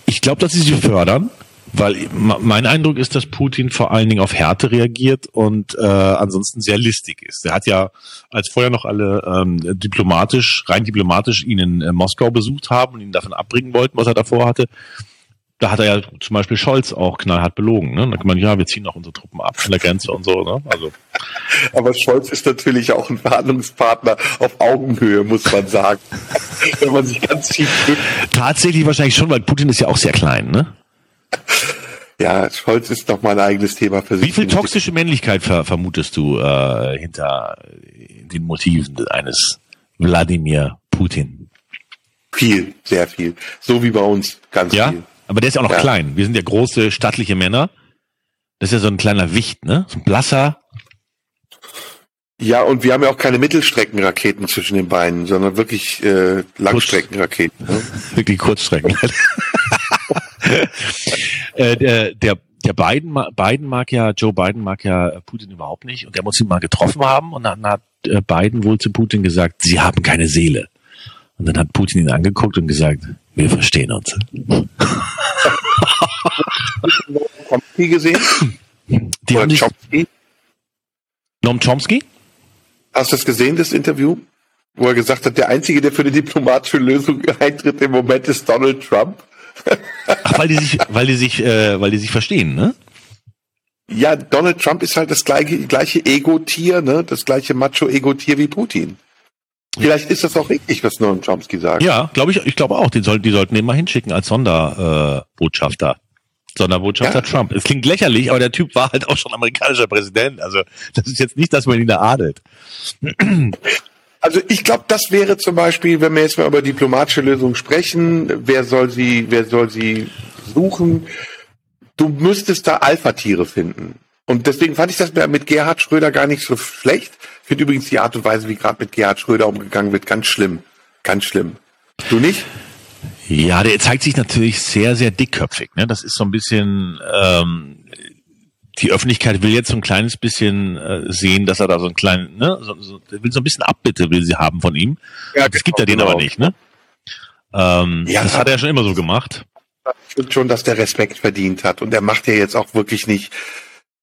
Ich glaube, dass sie sie fördern, weil mein Eindruck ist, dass Putin vor allen Dingen auf Härte reagiert und äh, ansonsten sehr listig ist. Er hat ja, als vorher noch alle ähm, diplomatisch, rein diplomatisch ihn in äh, Moskau besucht haben und ihn davon abbringen wollten, was er davor hatte, da hat er ja zum Beispiel Scholz auch knallhart belogen. Ne? Da kann man, ja, wir ziehen auch unsere Truppen ab von der Grenze und so. Ne? Also Aber Scholz ist natürlich auch ein Verhandlungspartner auf Augenhöhe, muss man sagen. (laughs) Wenn man sich ganz tief drückt. tatsächlich wahrscheinlich schon, weil Putin ist ja auch sehr klein. Ne? Ja, Scholz ist noch mal ein eigenes Thema für sich. Wie viel toxische Männlichkeit ver vermutest du äh, hinter den Motiven eines Wladimir Putin? Viel, sehr viel. So wie bei uns, ganz Ja, viel. aber der ist ja auch noch Ja. klein. Wir sind ja große, stattliche Männer. Das ist ja so ein kleiner Wicht, ne? So ein blasser. Ja, und wir haben ja auch keine Mittelstreckenraketen zwischen den Beinen, sondern wirklich äh, Langstreckenraketen. Ne? (laughs) Wirklich Kurzstrecken. (laughs) (laughs) äh, der, der, der Biden, Biden mag ja, Joe Biden mag ja Putin überhaupt nicht und der muss ihn mal getroffen haben und dann hat äh, Biden wohl zu Putin gesagt, sie haben keine Seele. Und dann hat Putin ihn angeguckt und gesagt, wir verstehen uns. Chomsky gesehen? Die Oder haben sich, Chomsky? Noam Chomsky? Hast du das gesehen, das Interview? Wo er gesagt hat, der Einzige, der für eine diplomatische Lösung eintritt im Moment ist Donald Trump. Ach, weil die sich, weil die sich, äh, weil die sich verstehen, ne? Ja, Donald Trump ist halt das gleiche, gleiche Ego-Tier, ne? Das gleiche Macho-Ego-Tier wie Putin. Vielleicht ist das auch richtig, was Noam Chomsky sagt. Ja, glaube ich, ich glaube auch. Die, soll, die sollten den mal hinschicken als Sonderbotschafter. Äh, Botschafter. Sonderbotschafter Ja. Trump. Es klingt lächerlich, aber der Typ war halt auch schon amerikanischer Präsident. Also das ist jetzt nicht, dass man ihn da adelt. Also ich glaube, das wäre zum Beispiel, wenn wir jetzt mal über diplomatische Lösungen sprechen, wer soll sie, wer soll sie suchen? Du müsstest da Alpha-Tiere finden. Und deswegen fand ich das mit Gerhard Schröder gar nicht so schlecht. Ich finde übrigens die Art und Weise, wie gerade mit Gerhard Schröder umgegangen wird, ganz schlimm. Ganz schlimm. Du nicht? Ja, der zeigt sich natürlich sehr, sehr dickköpfig. Ne? Das ist so ein bisschen, ähm, die Öffentlichkeit will jetzt so ein kleines bisschen äh, sehen, dass er da so ein kleinen, ne, so, so, will so ein bisschen Abbitte will sie haben von ihm. Ja, das gibt er genau, denen aber genau. nicht, ne? Ähm, Ja. das hat er schon immer so gemacht. Ich finde schon, dass der Respekt verdient hat. Und er macht ja jetzt auch wirklich nicht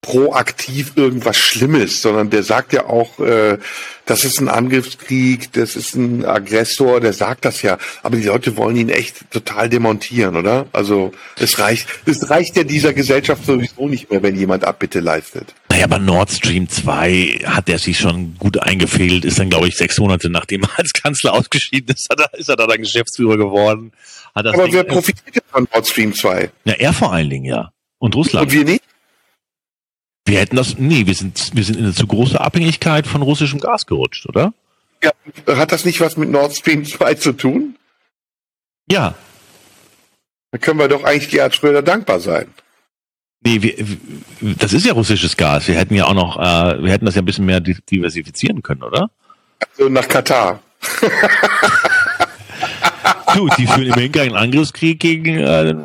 proaktiv irgendwas Schlimmes, sondern der sagt ja auch, äh, das ist ein Angriffskrieg, das ist ein Aggressor, der sagt das ja. Aber die Leute wollen ihn echt total demontieren, oder? Also es reicht, es reicht ja dieser Gesellschaft sowieso nicht mehr, wenn jemand Abbitte leistet. Naja, bei Nord Stream 2 hat er sich schon gut eingefehlt, ist dann, glaube ich, sechs Monate nachdem er als Kanzler ausgeschieden ist, er, ist er da dann Geschäftsführer geworden. Aber Ding- wer profitiert von Nord Stream 2? ja, er vor allen Dingen, ja. Und Russland. Und wir nicht? Wir hätten das, nee, wir sind, wir sind in eine zu große Abhängigkeit von russischem Gas gerutscht, oder? Ja, hat das nicht was mit Nord Stream 2 zu tun? Ja. Da können wir doch eigentlich Gerhard Schröder dankbar sein. Nee, wir, das ist ja russisches Gas. Wir hätten ja auch noch, äh, wir hätten das ja ein bisschen mehr di- diversifizieren können, oder? Also nach Katar. Du, die führen immerhin keinen Angriffskrieg gegen äh,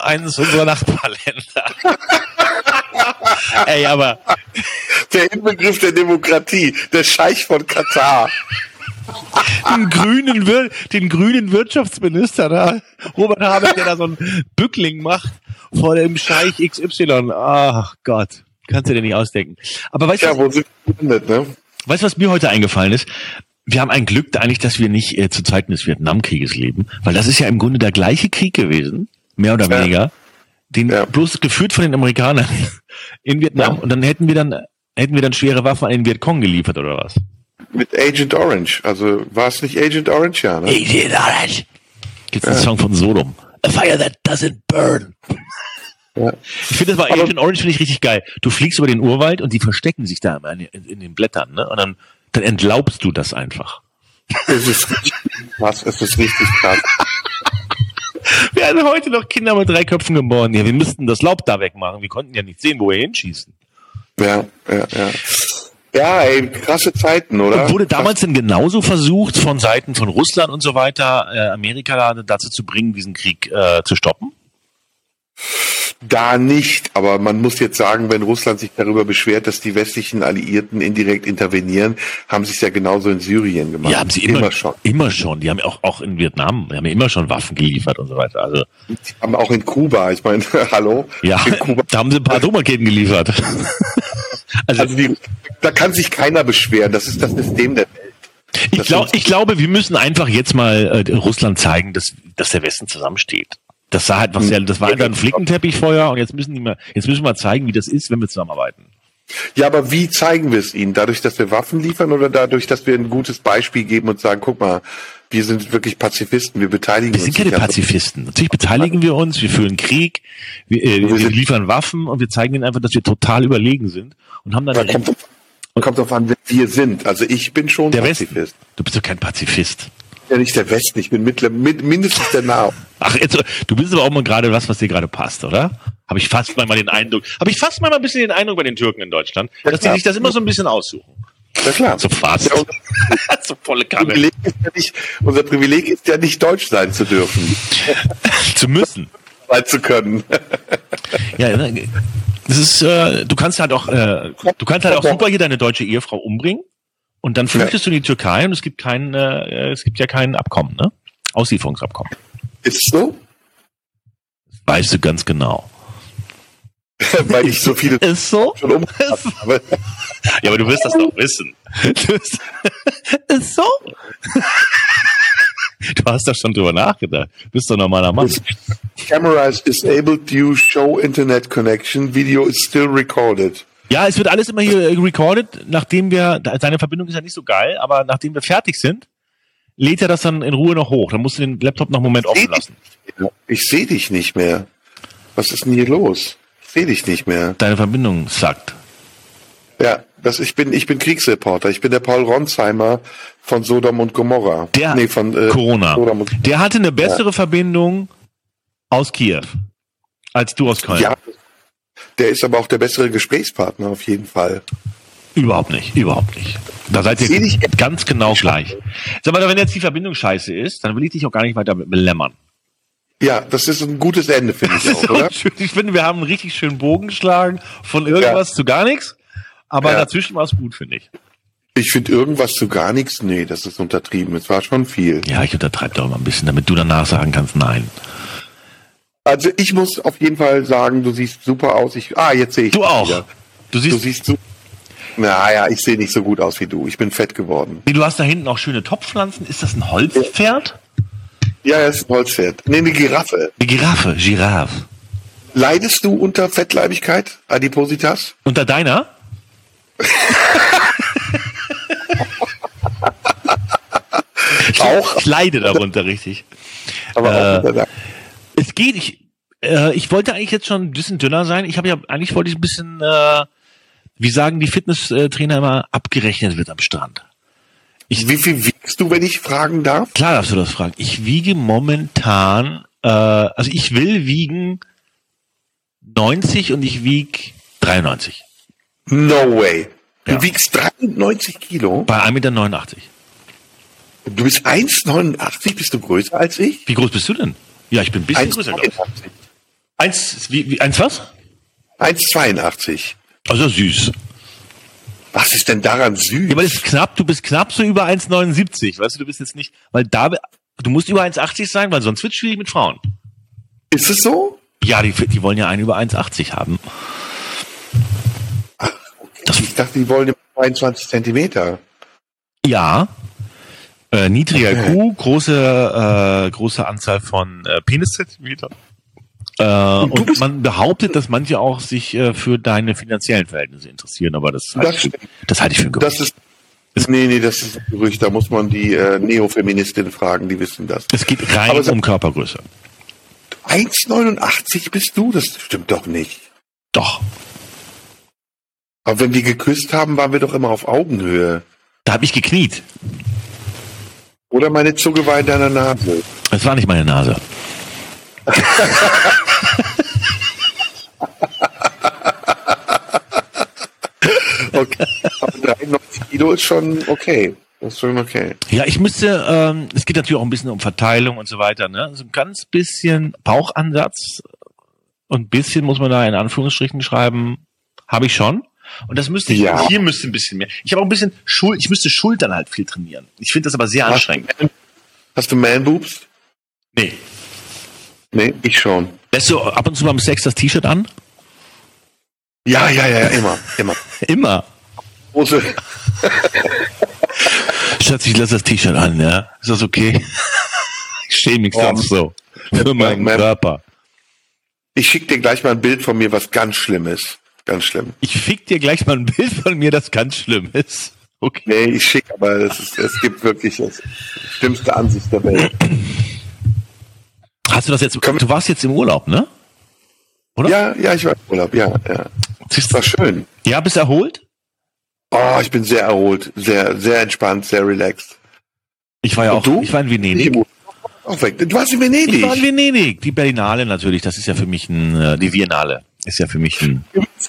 eines unserer Nachbarländer. (laughs) (laughs) Ey, aber Der Inbegriff der Demokratie, der Scheich von Katar. den grünen, Wir den grünen Wirtschaftsminister da, Robert Habeck, der da so einen Bückling macht vor dem Scheich XY. Ach Gott, kannst du dir nicht ausdenken. Aber weißt du, Ja, wo sind gelandet, ne? Weißt du, was mir heute eingefallen ist? Wir haben ein Glück eigentlich, dass wir nicht äh, zu Zeiten des Vietnamkrieges leben, weil das ist ja im Grunde der gleiche Krieg gewesen, mehr oder Ja. weniger, den Ja. bloß geführt von den Amerikanern (laughs) in Vietnam Ja. und dann hätten wir dann hätten wir dann schwere Waffen an den Vietcong geliefert oder was? Mit Agent Orange. Also war es nicht Agent Orange, ja, ne? Agent Orange. Gibt's einen Song von Sodom? A fire that doesn't burn. Ja. Ich finde das bei Aber- Agent Orange finde ich richtig geil. Du fliegst über den Urwald und die verstecken sich da in, in, in den Blättern, ne? Und dann dann entlaubst du das einfach. Es ist richtig krass, es ist richtig krass. (laughs) werden heute noch Kinder mit drei Köpfen geboren. Ja, wir müssten das Laub da wegmachen. Wir konnten ja nicht sehen, wo wir hinschießen. Ja, ja, ja. Ja, ey, krasse Zeiten, oder? Und wurde damals denn genauso versucht, von Seiten von Russland und so weiter, äh, Amerika da- dazu zu bringen, diesen Krieg äh, zu stoppen? Da nicht, aber man muss jetzt sagen, wenn Russland sich darüber beschwert, dass die westlichen Alliierten indirekt intervenieren, haben sie es ja genauso in Syrien gemacht. Ja, haben sie immer, immer schon. Immer schon. Die haben ja auch, auch in Vietnam, die haben ja immer schon Waffen geliefert und so weiter. Also, Die haben auch in Kuba, ich meine, (laughs) hallo? ja, da haben sie ein paar Atomraketen geliefert. (laughs) also, Also die, da kann sich keiner beschweren, das ist das System der Welt. ich, glaub, ich glaube, wir müssen einfach jetzt mal äh, Russland zeigen, dass, dass der Westen zusammensteht. Das sah halt was sehr, das war einfach ein Flickenteppich vorher und jetzt müssen die mal, jetzt müssen wir mal zeigen, wie das ist, wenn wir zusammenarbeiten. Ja, aber wie zeigen wir es ihnen? Dadurch, dass wir Waffen liefern oder dadurch, dass wir ein gutes Beispiel geben und sagen, guck mal, wir sind wirklich Pazifisten, wir beteiligen Wir uns. sind keine nicht an- Pazifisten. Natürlich beteiligen wir uns, wir führen Krieg, wir, äh, Wir wir sind- liefern Waffen und wir zeigen ihnen einfach, dass wir total überlegen sind und haben dann Da kommt, kommt drauf an, wer wir sind. Also ich bin schon der Pazifist. Westen. Du bist doch kein Pazifist. Ja, nicht der Westen, ich bin mittler, mit, mindestens der Nahe. Ach, jetzt, du bist aber auch mal gerade was, was dir gerade passt, oder? Habe ich fast mal den Eindruck, habe ich fast mal ein bisschen den Eindruck bei den Türken in Deutschland, Ja, dass die klar. sich das immer so ein bisschen aussuchen. Ja klar. So fast. Ja, so (laughs) volle Kanne. Privileg ist ja nicht, unser Privileg ist ja nicht deutsch sein zu dürfen, (laughs) Zu müssen. sein zu können. Ja, ne, das ist, äh, du kannst halt auch, äh, du kannst halt auch super hier deine deutsche Ehefrau umbringen und dann flüchtest du in die Türkei und es gibt kein, äh, es gibt ja kein Abkommen, ne? Auslieferungsabkommen. Ist so? Weißt du ganz genau. (laughs) Weil ich so viele (laughs) Ist so? schon (laughs) umgebracht habe. Ja, aber du wirst das doch wissen. Wirst- ist so? Du hast da schon drüber nachgedacht. Du bist doch normaler Mann. Camera is disabled due show internet connection. Video is still recorded. Ja, es wird alles immer hier äh, recorded, nachdem wir, deine Verbindung ist ja nicht so geil, aber nachdem wir fertig sind, lädt er das dann in Ruhe noch hoch. Dann musst du den Laptop noch einen Moment offen lassen. Ich sehe dich nicht mehr. Was ist denn hier los? Ich sehe dich nicht mehr. Deine Verbindung sagt. Ja, das, ich bin, ich bin Kriegsreporter. Ich bin der Paul Ronsheimer von Sodom und Gomorra. Der nee, von äh, Corona. Der hatte eine bessere Verbindung aus Kiew als du aus Köln. Ja, der ist aber auch der bessere Gesprächspartner auf jeden Fall. Überhaupt nicht, überhaupt nicht. Da seid ihr ganz genau gleich. Sag mal, wenn jetzt die Verbindung scheiße ist, dann will ich dich auch gar nicht weiter belämmern. Ja, das ist ein gutes Ende, finde ich auch, oder? (laughs) Ich finde, wir haben einen richtig schönen Bogen geschlagen von irgendwas Ja. zu gar nichts. Aber Ja. dazwischen war es gut, finde ich. Ich finde irgendwas zu gar nichts. Nee, das ist untertrieben. Es war schon viel. Ja, ich untertreibe doch immer ein bisschen, damit du danach sagen kannst, nein. Also ich muss auf jeden Fall sagen, du siehst super aus. Ich, ah, jetzt sehe ich Du auch. wieder. Du Du siehst, siehst so. Naja, ich sehe nicht so gut aus wie du. Ich bin fett geworden. du hast da hinten auch schöne Topfpflanzen. Ist das ein Holzpferd? Ja, er ist ein Holzpferd. Nee, eine Giraffe. Eine Giraffe, Giraffe. Leidest du unter Fettleibigkeit, Adipositas? Unter deiner? (laughs) Auch? Ich leide darunter richtig. Aber Äh, auch unter Es geht, ich, äh, ich wollte eigentlich jetzt schon ein bisschen dünner sein. Ich habe ja, eigentlich wollte ich ein bisschen, äh, wie sagen die Fitnesstrainer immer, abgerechnet wird am Strand. Wie viel wiegst du, wenn ich fragen darf? Klar darfst du das fragen. Ich wiege momentan, äh, also ich will wiegen 90 und ich wiege 93. No way. Du Ja. wiegst 93 Kilo. Bei 1,89 Meter. Du bist 1,89, bist du größer als ich? Wie groß bist du denn? Ja, ich bin ein bisschen größer. glaub ich. 1,82. Eins, wie, wie, eins was? 1,82. Also süß. Was ist denn daran süß? Ja, aber das ist knapp, du bist knapp so über 1,79. Weißt du, du bist jetzt nicht, weil da, du musst über 1,80 sein, weil sonst wird es schwierig mit Frauen. ist es so? Ja, die, die wollen ja einen über 1,80 haben. Das- ich dachte, die wollen 22 Zentimeter. Ja. Äh, niedriger. IQ, große, äh, große Anzahl von äh, Peniszentimetern. Äh, und man behauptet, dass manche auch sich äh, für deine finanziellen Verhältnisse interessieren, aber das, Das, halte ich- das halte ich für ein Gerücht. das ist. Nee, nee, das ist ein Gerücht. Da muss man die äh, Neofeministinnen fragen, die wissen das. Es geht rein Aber um Körpergröße. 1,89 bist du? Das stimmt doch nicht. Doch. Aber wenn wir geküsst haben, waren wir doch immer auf Augenhöhe. Da habe ich gekniet. Oder meine Zunge war in deiner Nase. Es war nicht meine Nase. (laughs) Okay. Aber 93 Kilo ist schon okay. Das ist schon okay. Ja, ich müsste, ähm, es geht natürlich auch ein bisschen um Verteilung und so weiter, ne? So ein ganz bisschen Bauchansatz und ein bisschen muss man da in Anführungsstrichen schreiben, habe ich schon. Und das müsste ich, Ja. hier müsste ein bisschen mehr. Ich habe auch ein bisschen Schul ich müsste Schultern halt viel trainieren. Ich finde das aber sehr anstrengend. Hast du, hast du Man-Boobs? Nee. Nee, ich schon. Lässt du ab und zu beim Sex das T-Shirt an? Ja, ja, ja, immer, immer. (laughs) Immer. Große, (laughs) Schatz, ich lasse das T-Shirt an, ja? Ist das okay? (laughs) Ich schäme mich Ja. sonst so. Für meinen Körper. ich schicke dir gleich mal ein Bild von mir, was ganz schlimm ist. Ganz schlimm. Ich fick dir gleich mal ein Bild von mir, das ganz schlimm ist. Okay. Nee, ich schicke, aber es, ist, es gibt wirklich das schlimmste Ansicht der Welt. Hast du das jetzt, du warst jetzt im Urlaub, ne? Oder? Ja, ja, ich war im Urlaub, ja, ja. Das war schön. Ja, bist erholt? Oh, ich bin sehr erholt, sehr, sehr entspannt, sehr relaxed. Ich war ja Und auch, du? ich war in Venedig. Auch weg. Du warst in Ich Venedig. war in Venedig. Die Berlinale natürlich, das ist ja für mich ein, äh, die Biennale ist ja für mich ein,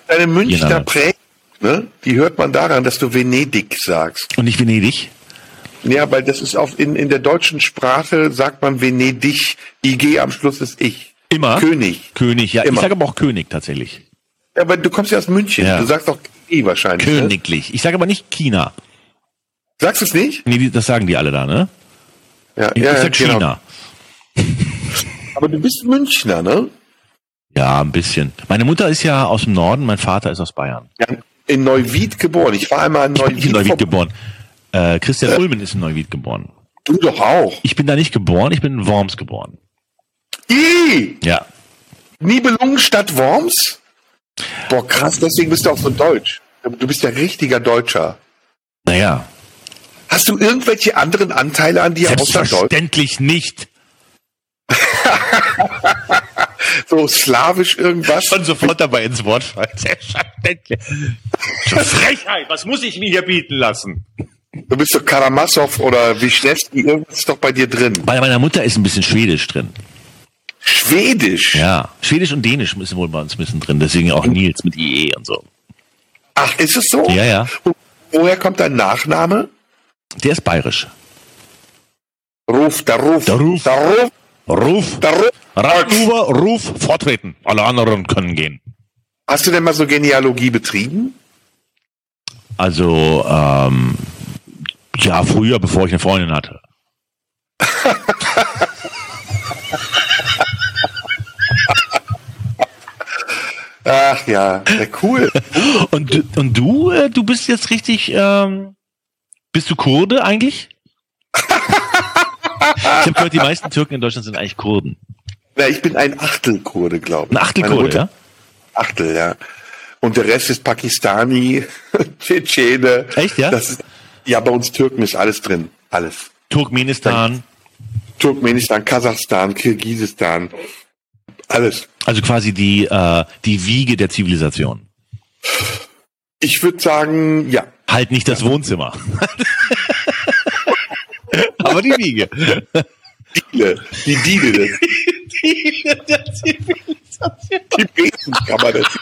Deine Münchner Genau. Prägung, ne? die hört man daran, dass du Venedig sagst. und nicht Venedig. Ja, weil das ist auf, in, in der deutschen Sprache sagt man Venedig, IG am Schluss ist ich. Immer. König. König, ja. Ich Immer. sage aber auch König tatsächlich. Ja, aber du kommst ja aus München. Ja. Du sagst doch I wahrscheinlich. Ne? Königlich. Ich sage aber nicht China. Sagst du es nicht? Nee, das sagen die alle da, ne? Ja, Ich ja, sag genau. China. Aber du bist Münchner, ne? Ja, ein bisschen. Meine Mutter ist ja aus dem Norden, mein Vater ist aus Bayern. Ja, in Neuwied geboren. Ich war einmal in Ich bin in Neuwied. Neuwied geboren. Äh, Christian Ulmen ist in Neuwied geboren. Du doch auch. Ich bin da nicht geboren, ich bin in Worms geboren. I! Ja. Nibelungenstadt Worms? Boah, krass, deswegen bist du auch so deutsch. Du bist ja richtiger Deutscher. Naja. Hast du irgendwelche anderen Anteile an dir außer Deutsch? Selbstverständlich nicht. (laughs) So slawisch irgendwas? Schon sofort dabei ins Wort fallen. (laughs) Selbstverständlich. Frechheit, was muss ich mir hier bieten lassen? Du bist so Karamassow oder Wischnewski, irgendwas ist doch bei dir drin. Bei meiner Mutter ist ein bisschen Schwedisch drin. Schwedisch? Ja. Schwedisch und Dänisch ist wohl bei uns ein bisschen drin. Deswegen auch Nils mit IE und so. Ach, ist es so? Ja, ja. Und woher kommt dein Nachname? Der ist bayerisch. Ruf, der Ruf. Der Ruf. Der Ruf. Ruf. Radhuber, Ruf, vortreten. Alle anderen können gehen. Hast du denn mal so Genealogie betrieben? Also, ähm, ja, früher, bevor ich eine Freundin hatte. (laughs) Ach ja, cool. Und, du- und du, äh, du bist jetzt richtig, ähm, bist du Kurde eigentlich? Ich habe gehört, die meisten Türken in Deutschland sind eigentlich Kurden. Na, ich bin ein Achtelkurde, glaube ich. Ein Achtel Meine Kurde, Mutter- ja? Achtel, ja. Und der Rest ist Pakistani, (laughs) Tschetschene. Echt, ja? Ist, ja, bei uns Türken ist alles drin. Alles. Turkmenistan, Turkmenistan, Kasachstan, Kirgisistan. Alles. also quasi die, äh, die Wiege der Zivilisation. Ich würde sagen, ja. Halt nicht das Wohnzimmer. (laughs) Aber die Wiege. Diele. Die Diele. Die der Zivilisation. Die Besenkammer. des-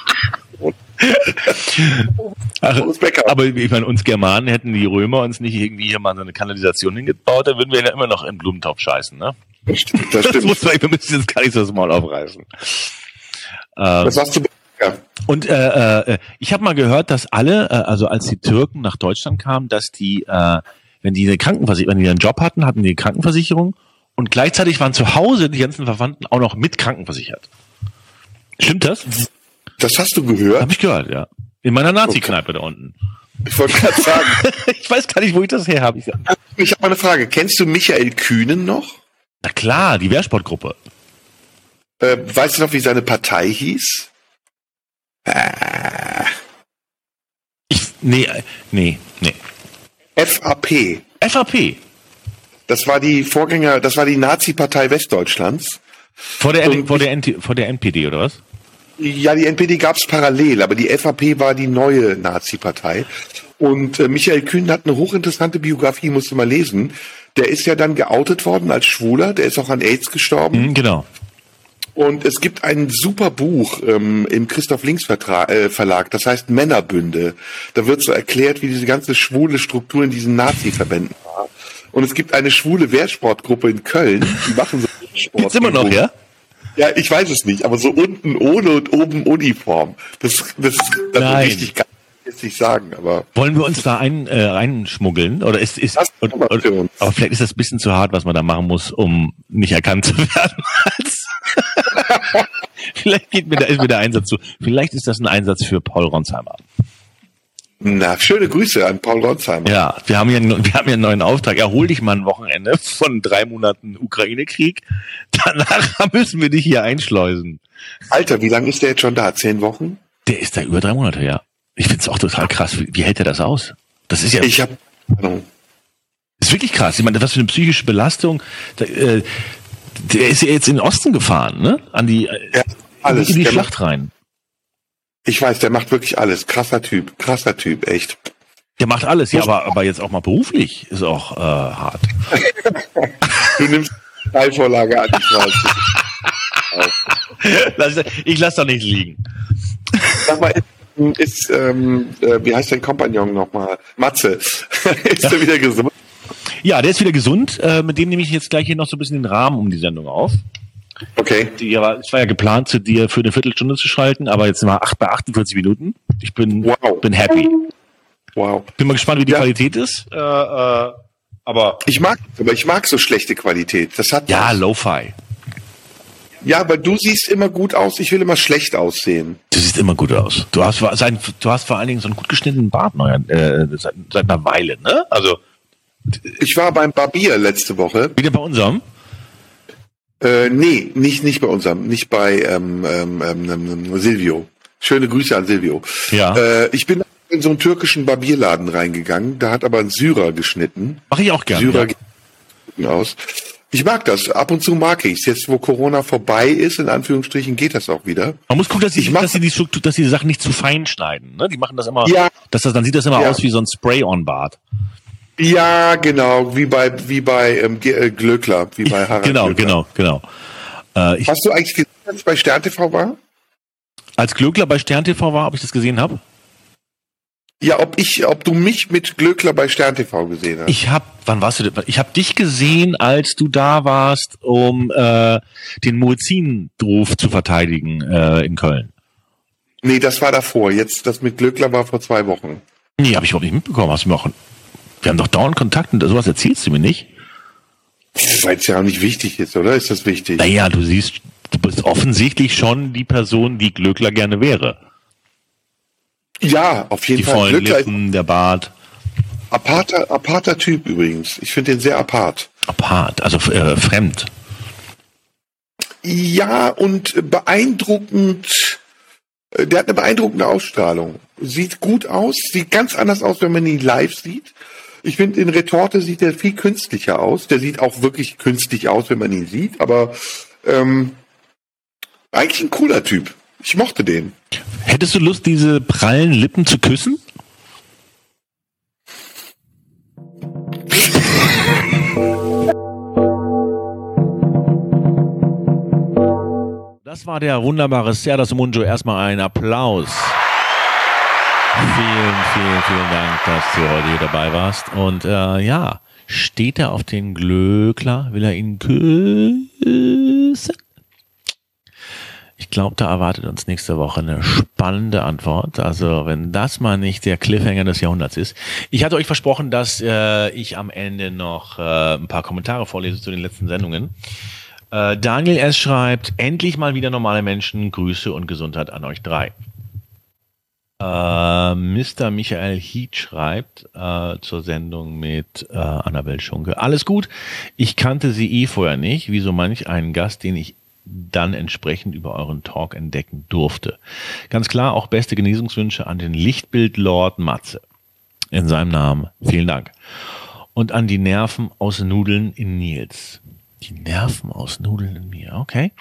Ach, Usbecker. aber ich meine, uns Germanen hätten die Römer uns nicht irgendwie hier mal so eine Kanalisation hingebaut, dann würden wir ja immer noch in Blumentopf scheißen, ne? Das stimmt. Das Das stimmt. muss man, wir müssen jetzt gar nicht so das Maul aufreißen. Ähm, Was sagst du? Ja. und äh, äh, ich habe mal gehört, dass alle, äh, also als die Türken nach Deutschland kamen, dass die, äh, wenn die eine Krankenversicherung, wenn die einen Job hatten, hatten die eine Krankenversicherung und gleichzeitig waren zu Hause die ganzen Verwandten auch noch mit krankenversichert. Stimmt das? Das hast du gehört? Habe ich gehört, ja. In meiner Nazi-Kneipe da unten. Ich wollte gerade sagen. (laughs) Ich weiß gar nicht, wo ich das her habe. Ich, Ich habe mal eine Frage. Kennst du Michael Kühnen noch? na klar, die Wehrsportgruppe. Äh, weißt du noch, wie seine Partei hieß? Ich, nee, äh, nee, nee. FAP. FAP. Das war die Vorgänger, das war die Nazi-Partei Westdeutschlands. Vor der, Und vor, der NT, vor der NPD, oder was? Ja, die NPD gab es parallel, aber die FAP war die neue Nazi-Partei. Und äh, Michael Kühn hat eine hochinteressante Biografie, musst du mal lesen. Der ist ja dann geoutet worden als Schwuler, der ist auch an AIDS gestorben. Mhm, genau. Und es gibt ein super Buch ähm, im Christoph Links äh, Verlag, das heißt Männerbünde. Da wird so erklärt, wie diese ganze schwule Struktur in diesen Nazi-Verbänden war. Und es gibt eine schwule Wehrsportgruppe in Köln, die machen so Sport. (laughs) Gibt's immer noch, ja? Ja, ich weiß es nicht, aber so unten ohne und oben Uniform. Das, das, das Nein. ist richtig geil. Jetzt nicht sagen, aber Wollen wir uns da ein, äh, reinschmuggeln? Oder ist, ist, Das und, und, uns. aber vielleicht ist das ein bisschen zu hart, was man da machen muss, um nicht erkannt zu (laughs) werden. (laughs) vielleicht geht mir da, ist mir der Einsatz zu. Vielleicht ist das ein Einsatz für Paul Ronsheimer. na, schöne Grüße an Paul Ronsheimer. Ja, wir haben ja, einen- wir haben ja einen neuen Auftrag. Erhol dich mal ein Wochenende von drei Monaten Ukraine-Krieg. Danach (laughs) müssen wir dich hier einschleusen. Alter, wie lange ist der jetzt schon da? Zehn Wochen? Der ist da über drei Monate, ja. Ich find's auch total krass. Wie, wie hält er das aus? Das ist ja Ich habe ist wirklich krass. Ich meine, was für eine psychische Belastung. Da, äh, der ist ja jetzt in den Osten gefahren, ne? An die, äh, Ja, alles. in die Der Schlacht rein. Ich weiß, der macht wirklich alles. Krasser Typ, krasser Typ, echt. Der macht alles, ja, aber, aber jetzt auch mal beruflich ist auch äh, hart. (laughs) Du nimmst Steilvorlage an. Ich weiß. (laughs) Lass- Ich lasse doch nicht liegen. Sag mal, ist, ähm, äh, wie heißt dein Kompagnon nochmal? Matze. (laughs) ist er wieder gesund? Ja, der ist wieder gesund. Äh, mit dem nehme ich jetzt gleich hier noch so ein bisschen den Rahmen um die Sendung auf. Okay. Die, war, es war ja geplant, zu dir für eine Viertelstunde zu schalten, aber jetzt sind wir acht bei 48 Minuten. Ich bin, Wow. bin happy. Wow. Bin mal gespannt, wie die Ja. Qualität ist. Äh, äh, aber Ich mag, aber ich mag so schlechte Qualität. Das hat ja. Lo-Fi. Ja, aber du siehst immer gut aus. Ich will immer schlecht aussehen. Du siehst immer gut aus. Du hast, sein, du hast vor allen Dingen so einen gut geschnittenen Bart neuer, äh, seit, seit einer Weile, ne? Also Ich war beim Barbier letzte Woche. wieder bei unserem. Äh, nee, nicht, nicht bei unserem, nicht bei ähm, ähm, ähm, ähm, Silvio. Schöne Grüße an Silvio. Ja. Äh, ich bin in so einen türkischen Barbierladen reingegangen. Da hat aber ein Syrer geschnitten. Mache ich auch gerne. Syrer Ja. aus. Ich mag das. Ab und zu mag ich es. Jetzt, wo Corona vorbei ist, in Anführungsstrichen, geht das auch wieder. Man muss gucken, dass sie, Ich dass sie die Struktur, dass sie die Sachen nicht zu fein schneiden. Ne? Die machen das immer, Ja. dass das, dann sieht das immer Ja. aus wie so ein Spray-on-Bart. Ja, genau, wie bei wie bei ähm, äh, Glöckler, wie bei Harald Genau, Glöckler. genau, genau. Äh, Hast du eigentlich gesehen, als es bei Stern TV war? als Glöckler bei Stern TV war, ob ich das gesehen habe. Ja, ob ich, ob du mich mit Glöckler bei Stern TV gesehen hast. Ich habe, wann warst du denn? Ich habe dich gesehen, als du da warst, um äh, den Muezzin-Ruf zu verteidigen äh, in Köln. nee, das war davor. Jetzt, das mit Glöckler war vor zwei Wochen. Nee, habe ich überhaupt nicht mitbekommen. Du mir auch, wir haben doch dauernd Kontakt und sowas erzählst du mir nicht. Weil es ja auch nicht wichtig ist, oder? Ist das wichtig? Naja, du siehst, du bist offensichtlich schon die Person, die Glöckler gerne wäre. Ja, auf jeden Die Fall. vollen Glöckler ist Lippen, der Bart. aparter, aparter Typ übrigens. Ich finde den sehr apart. Apart, also äh, fremd. Ja, und beeindruckend. äh, Der hat eine beeindruckende Ausstrahlung. Sieht gut aus, sieht ganz anders aus, wenn man ihn live sieht. Ich finde, in Retorte sieht er viel künstlicher aus. Der sieht auch wirklich künstlich aus, wenn man ihn sieht, aber ähm, eigentlich ein cooler Typ. Ich mochte den. Hättest du Lust, diese prallen Lippen zu küssen? Das war der wunderbare Serdas Munjo. Erstmal ein Applaus. Vielen, vielen, vielen Dank, dass du heute hier dabei warst. Und äh, ja, steht er auf den Glöckler? Will er ihn küssen? Ich glaube, da erwartet uns nächste Woche eine spannende Antwort. Also wenn das mal nicht der Cliffhanger des Jahrhunderts ist. Ich hatte euch versprochen, dass äh, ich am Ende noch äh, ein paar Kommentare vorlese zu den letzten Sendungen. Äh, Daniel S. schreibt, endlich mal wieder normale Menschen, Grüße und Gesundheit an euch drei. Äh, Mr. Michael Heat schreibt äh, zur Sendung mit äh, Annabel Schunke. Alles gut, ich kannte sie eh vorher nicht, wie so manch einen Gast, den ich dann entsprechend über euren Talk entdecken durfte. Ganz klar auch beste Genesungswünsche an den Lichtbild-Lord Matze. In seinem Namen. Vielen Dank. Und an die Nerven aus Nudeln in Nils. Die Nerven aus Nudeln in mir, okay.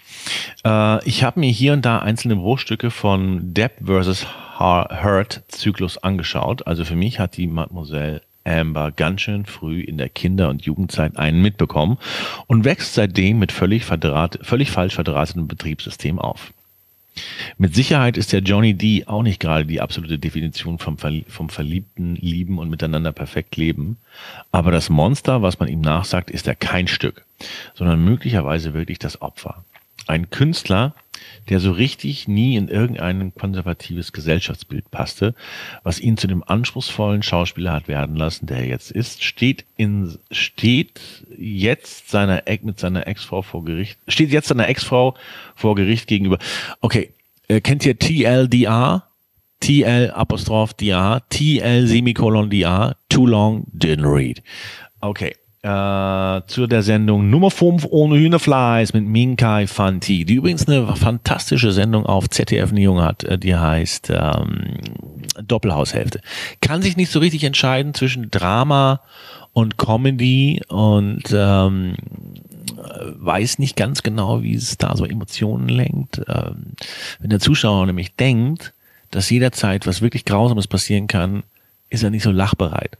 Äh, ich habe mir hier und da einzelne Bruchstücke von Depp vs. Hurt Zyklus angeschaut. Also für mich hat die Mademoiselle Amber ganz schön früh in der Kinder- und Jugendzeit einen mitbekommen und wächst seitdem mit völlig, verdraht, völlig falsch verdrahtetem Betriebssystem auf. Mit Sicherheit ist der Johnny D auch nicht gerade die absolute Definition vom, Verlie vom verliebten Lieben und miteinander perfekt leben. Aber das Monster, was man ihm nachsagt, ist er kein Stück, sondern möglicherweise wirklich das Opfer. Ein Künstler, der so richtig nie in irgendein konservatives Gesellschaftsbild passte, was ihn zu dem anspruchsvollen Schauspieler hat werden lassen, der er jetzt ist, steht in, steht jetzt seiner mit seiner Ex-Frau vor Gericht, steht jetzt seiner Ex-Frau vor Gericht gegenüber. Okay, äh, kennt ihr TLDR? TL Apostroph DR, TL Semikolon DR, too long, didn't read. Okay. Äh, zu der Sendung Nummer 5 ohne Hühnerfleisch mit Minkai Fanti, die übrigens eine fantastische Sendung auf ZDF Neo hat, äh, die heißt ähm, Doppelhaushälfte. Kann sich nicht so richtig entscheiden zwischen Drama und Comedy und ähm, weiß nicht ganz genau, wie es da so Emotionen lenkt. Ähm, wenn der Zuschauer nämlich denkt, dass jederzeit was wirklich Grausames passieren kann, ist er nicht so lachbereit.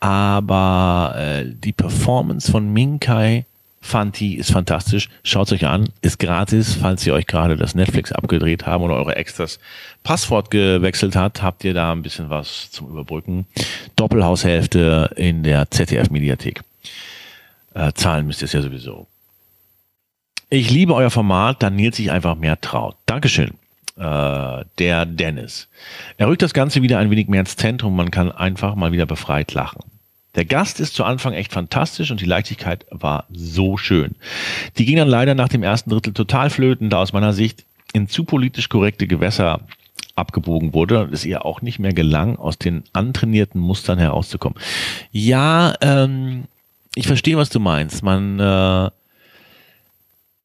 Aber äh, die Performance von Minkai Fanti ist fantastisch. Schaut euch an, ist gratis. Falls ihr euch gerade das Netflix abgedreht haben oder eure Extras Passwort gewechselt hat, habt ihr da ein bisschen was zum Überbrücken. Doppelhaushälfte in der ZDF-Mediathek. Äh, zahlen müsst ihr es ja sowieso. Ich liebe euer Format, da Nils sich einfach mehr traut. Dankeschön. Äh, der Dennis. Er rückt das Ganze wieder ein wenig mehr ins Zentrum. Man kann einfach mal wieder befreit lachen. Der Gast ist zu Anfang echt fantastisch und die Leichtigkeit war so schön. Die ging dann leider nach dem ersten Drittel total flöten, da aus meiner Sicht in zu politisch korrekte Gewässer abgebogen wurde und es ihr auch nicht mehr gelang, aus den antrainierten Mustern herauszukommen. Ja, ähm, ich verstehe, was du meinst. Man äh,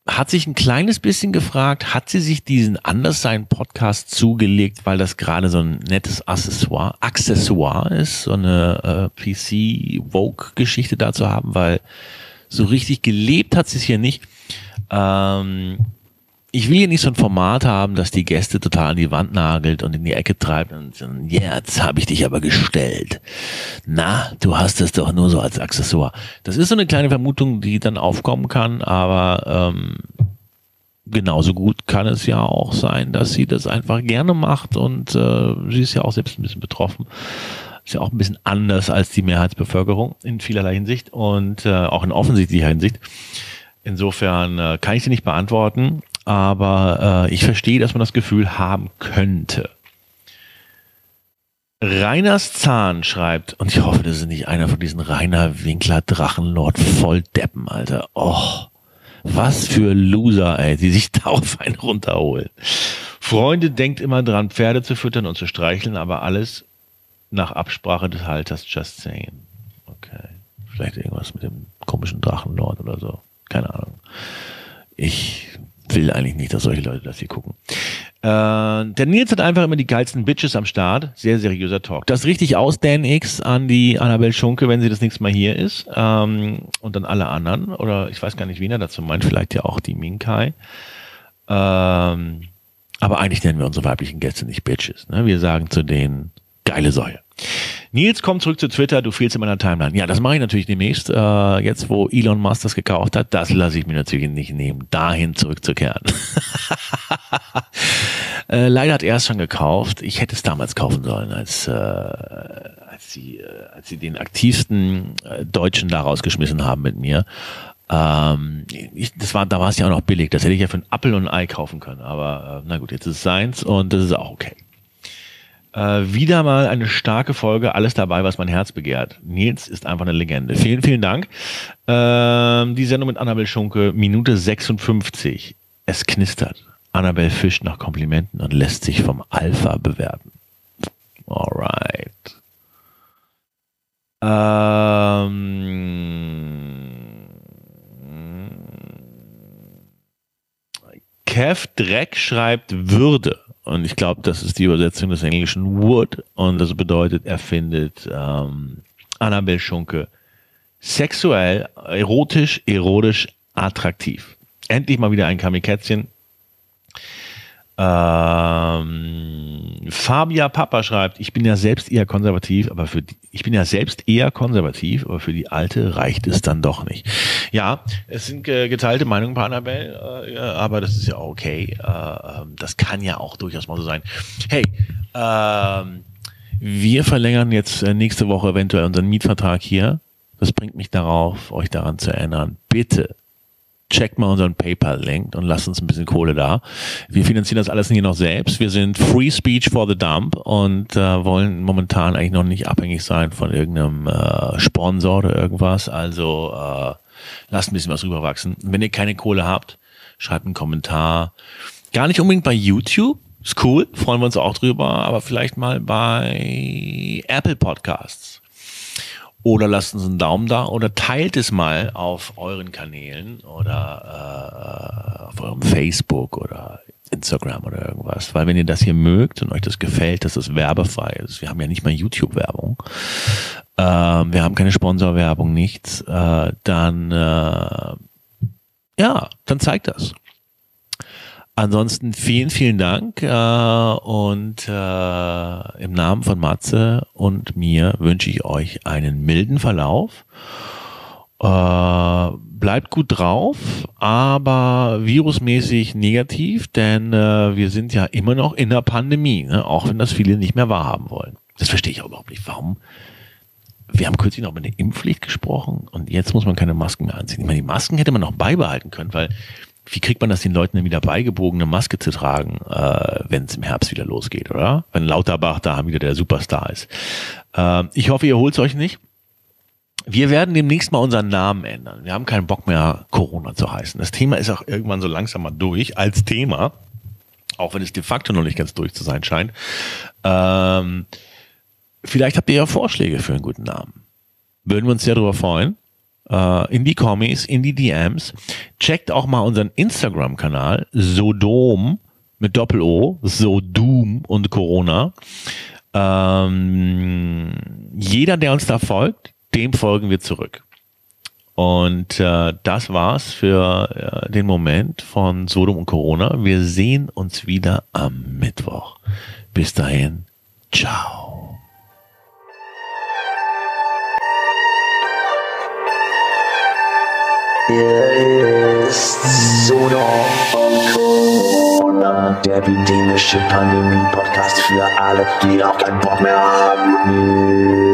hat sich ein kleines bisschen gefragt, hat sie sich diesen Anderssein-Podcast zugelegt, weil das gerade so ein nettes Accessoire, Accessoire ist, so eine äh, PC-Vogue-Geschichte da zu haben, weil so richtig gelebt hat sie es hier nicht. Ähm, ich will hier nicht so ein Format haben, dass die Gäste total an die Wand nagelt und in die Ecke treibt und ja, jetzt habe ich dich aber gestellt. Na, du hast es doch nur so als Accessoire. Das ist so eine kleine Vermutung, die dann aufkommen kann, aber ähm, genauso gut kann es ja auch sein, dass sie das einfach gerne macht und äh, sie ist ja auch selbst ein bisschen betroffen. Ist ja auch ein bisschen anders als die Mehrheitsbevölkerung in vielerlei Hinsicht und äh, auch in offensichtlicher Hinsicht. Insofern äh, kann ich sie nicht beantworten aber äh, ich verstehe, dass man das Gefühl haben könnte. Reiners Zahn schreibt, und ich hoffe, das ist nicht einer von diesen Rainer Winkler Drachenlord Volldeppen, Alter. Oh, was für Loser, ey, die sich (laughs) da auf einen runterholen. Freunde denkt immer dran, Pferde zu füttern und zu streicheln, aber alles nach Absprache des Halters just saying. Okay. Vielleicht irgendwas mit dem komischen Drachenlord oder so. Keine Ahnung. Ich will eigentlich nicht, dass solche Leute das hier gucken. Äh, der Nils hat einfach immer die geilsten Bitches am Start. Sehr seriöser Talk. Das richtig aus, Dan X, an die Annabelle Schunke, wenn sie das nächste Mal hier ist. Ähm, und dann alle anderen. Oder ich weiß gar nicht, wen er dazu meint. Vielleicht ja auch die Minkai. Ähm, aber eigentlich nennen wir unsere weiblichen Gäste nicht Bitches. Ne? Wir sagen zu denen geile Säue. Nils, komm zurück zu Twitter, du fehlst in meiner Timeline. Ja, das mache ich natürlich demnächst. Äh, jetzt, wo Elon Musk das gekauft hat, das lasse ich mir natürlich nicht nehmen, dahin zurückzukehren. (laughs) äh, leider hat er es schon gekauft. Ich hätte es damals kaufen sollen, als, äh, als, sie, äh, als sie den aktivsten äh, Deutschen da rausgeschmissen haben mit mir. Ähm, ich, das war, da war es ja auch noch billig. Das hätte ich ja für einen Apfel und ein Ei kaufen können. Aber äh, na gut, jetzt ist es seins und das ist auch okay. Äh, wieder mal eine starke Folge, alles dabei, was mein Herz begehrt. Nils ist einfach eine Legende. Vielen, vielen Dank. Ähm, die Sendung mit Annabel Schunke, Minute 56. Es knistert. Annabel fischt nach Komplimenten und lässt sich vom Alpha bewerten. Alright. Ähm, Kev Dreck schreibt Würde. Und ich glaube, das ist die Übersetzung des englischen Wood. Und das bedeutet, er findet ähm, Annabel Schunke sexuell, erotisch, erotisch attraktiv. Endlich mal wieder ein Kamikätzchen. Ähm, Fabia Papa schreibt, ich bin ja selbst eher konservativ, aber für die, ich bin ja selbst eher konservativ, aber für die Alte reicht es dann doch nicht. Ja, es sind geteilte Meinungen bei Annabelle, äh, aber das ist ja okay. Äh, ähm, das kann ja auch durchaus mal so sein. Hey, ähm, wir verlängern jetzt äh, nächste Woche eventuell unseren Mietvertrag hier. Das bringt mich darauf, euch daran zu erinnern. Bitte checkt mal unseren PayPal-Link und lasst uns ein bisschen Kohle da. Wir finanzieren das alles hier noch selbst. Wir sind Free Speech for the Dump und äh, wollen momentan eigentlich noch nicht abhängig sein von irgendeinem äh, Sponsor oder irgendwas. Also äh, lasst ein bisschen was rüberwachsen. wenn ihr keine Kohle habt, schreibt einen Kommentar. Gar nicht unbedingt bei YouTube. Ist cool, freuen wir uns auch drüber, aber vielleicht mal bei Apple Podcasts oder lasst uns einen Daumen da oder teilt es mal auf euren Kanälen oder äh, auf eurem Facebook oder Instagram oder irgendwas. Weil wenn ihr das hier mögt und euch das gefällt, dass es werbefrei ist, wir haben ja nicht mal YouTube-Werbung, äh, wir haben keine Sponsorwerbung, nichts, äh, dann äh, ja, dann zeigt das. Ansonsten vielen, vielen Dank äh, und äh, im Namen von Matze und mir wünsche ich euch einen milden Verlauf. Äh, bleibt gut drauf, aber virusmäßig negativ, denn äh, wir sind ja immer noch in der Pandemie, ne? auch wenn das viele nicht mehr wahrhaben wollen. Das verstehe ich auch überhaupt nicht. Warum? Wir haben kürzlich noch über eine Impfpflicht gesprochen und jetzt muss man keine Masken mehr anziehen. Ich meine, die Masken hätte man noch beibehalten können, weil wie kriegt man das den Leuten denn wieder beigebogen, eine Maske zu tragen, äh, wenn es im Herbst wieder losgeht, oder? Wenn Lauterbach da wieder der Superstar ist. Äh, ich hoffe, ihr holt euch nicht. Wir werden demnächst mal unseren Namen ändern. Wir haben keinen Bock mehr, Corona zu heißen. Das Thema ist auch irgendwann so langsam mal durch als Thema, auch wenn es de facto noch nicht ganz durch zu sein scheint. Ähm, vielleicht habt ihr ja Vorschläge für einen guten Namen. Würden wir uns sehr darüber freuen. Äh, in die Kommis, in die DMs. Checkt auch mal unseren Instagram-Kanal, Sodom mit Doppel-O, Sodom und Corona. Ähm, jeder, der uns da folgt, dem folgen wir zurück. Und äh, das war's für äh, den Moment von Sodom und Corona. Wir sehen uns wieder am Mittwoch. Bis dahin, ciao. Hier ist und Corona, der epidemische Pandemie-Podcast für alle, die auch keinen Bock mehr haben.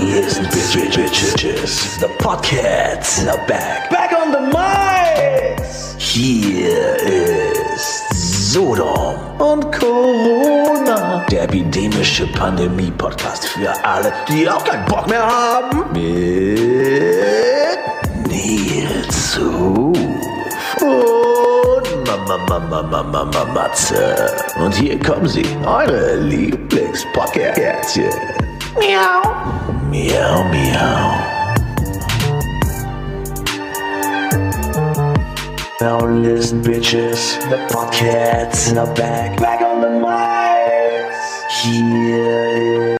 Now listen, bitches, bitches. The podcasts are back. Back on the mics. Hier ist Sodom und Corona. Der epidemische Pandemie-Podcast für alle, die auch keinen Bock mehr haben. Mit Nils Ruf und Mama, Mama, Mama, Mama, Matze. Und hier kommen sie, eure Lieblingspodcastchen. Miau. Miau, miau. Now listen, bitches. The podcasts are back. Back on the mics. Here.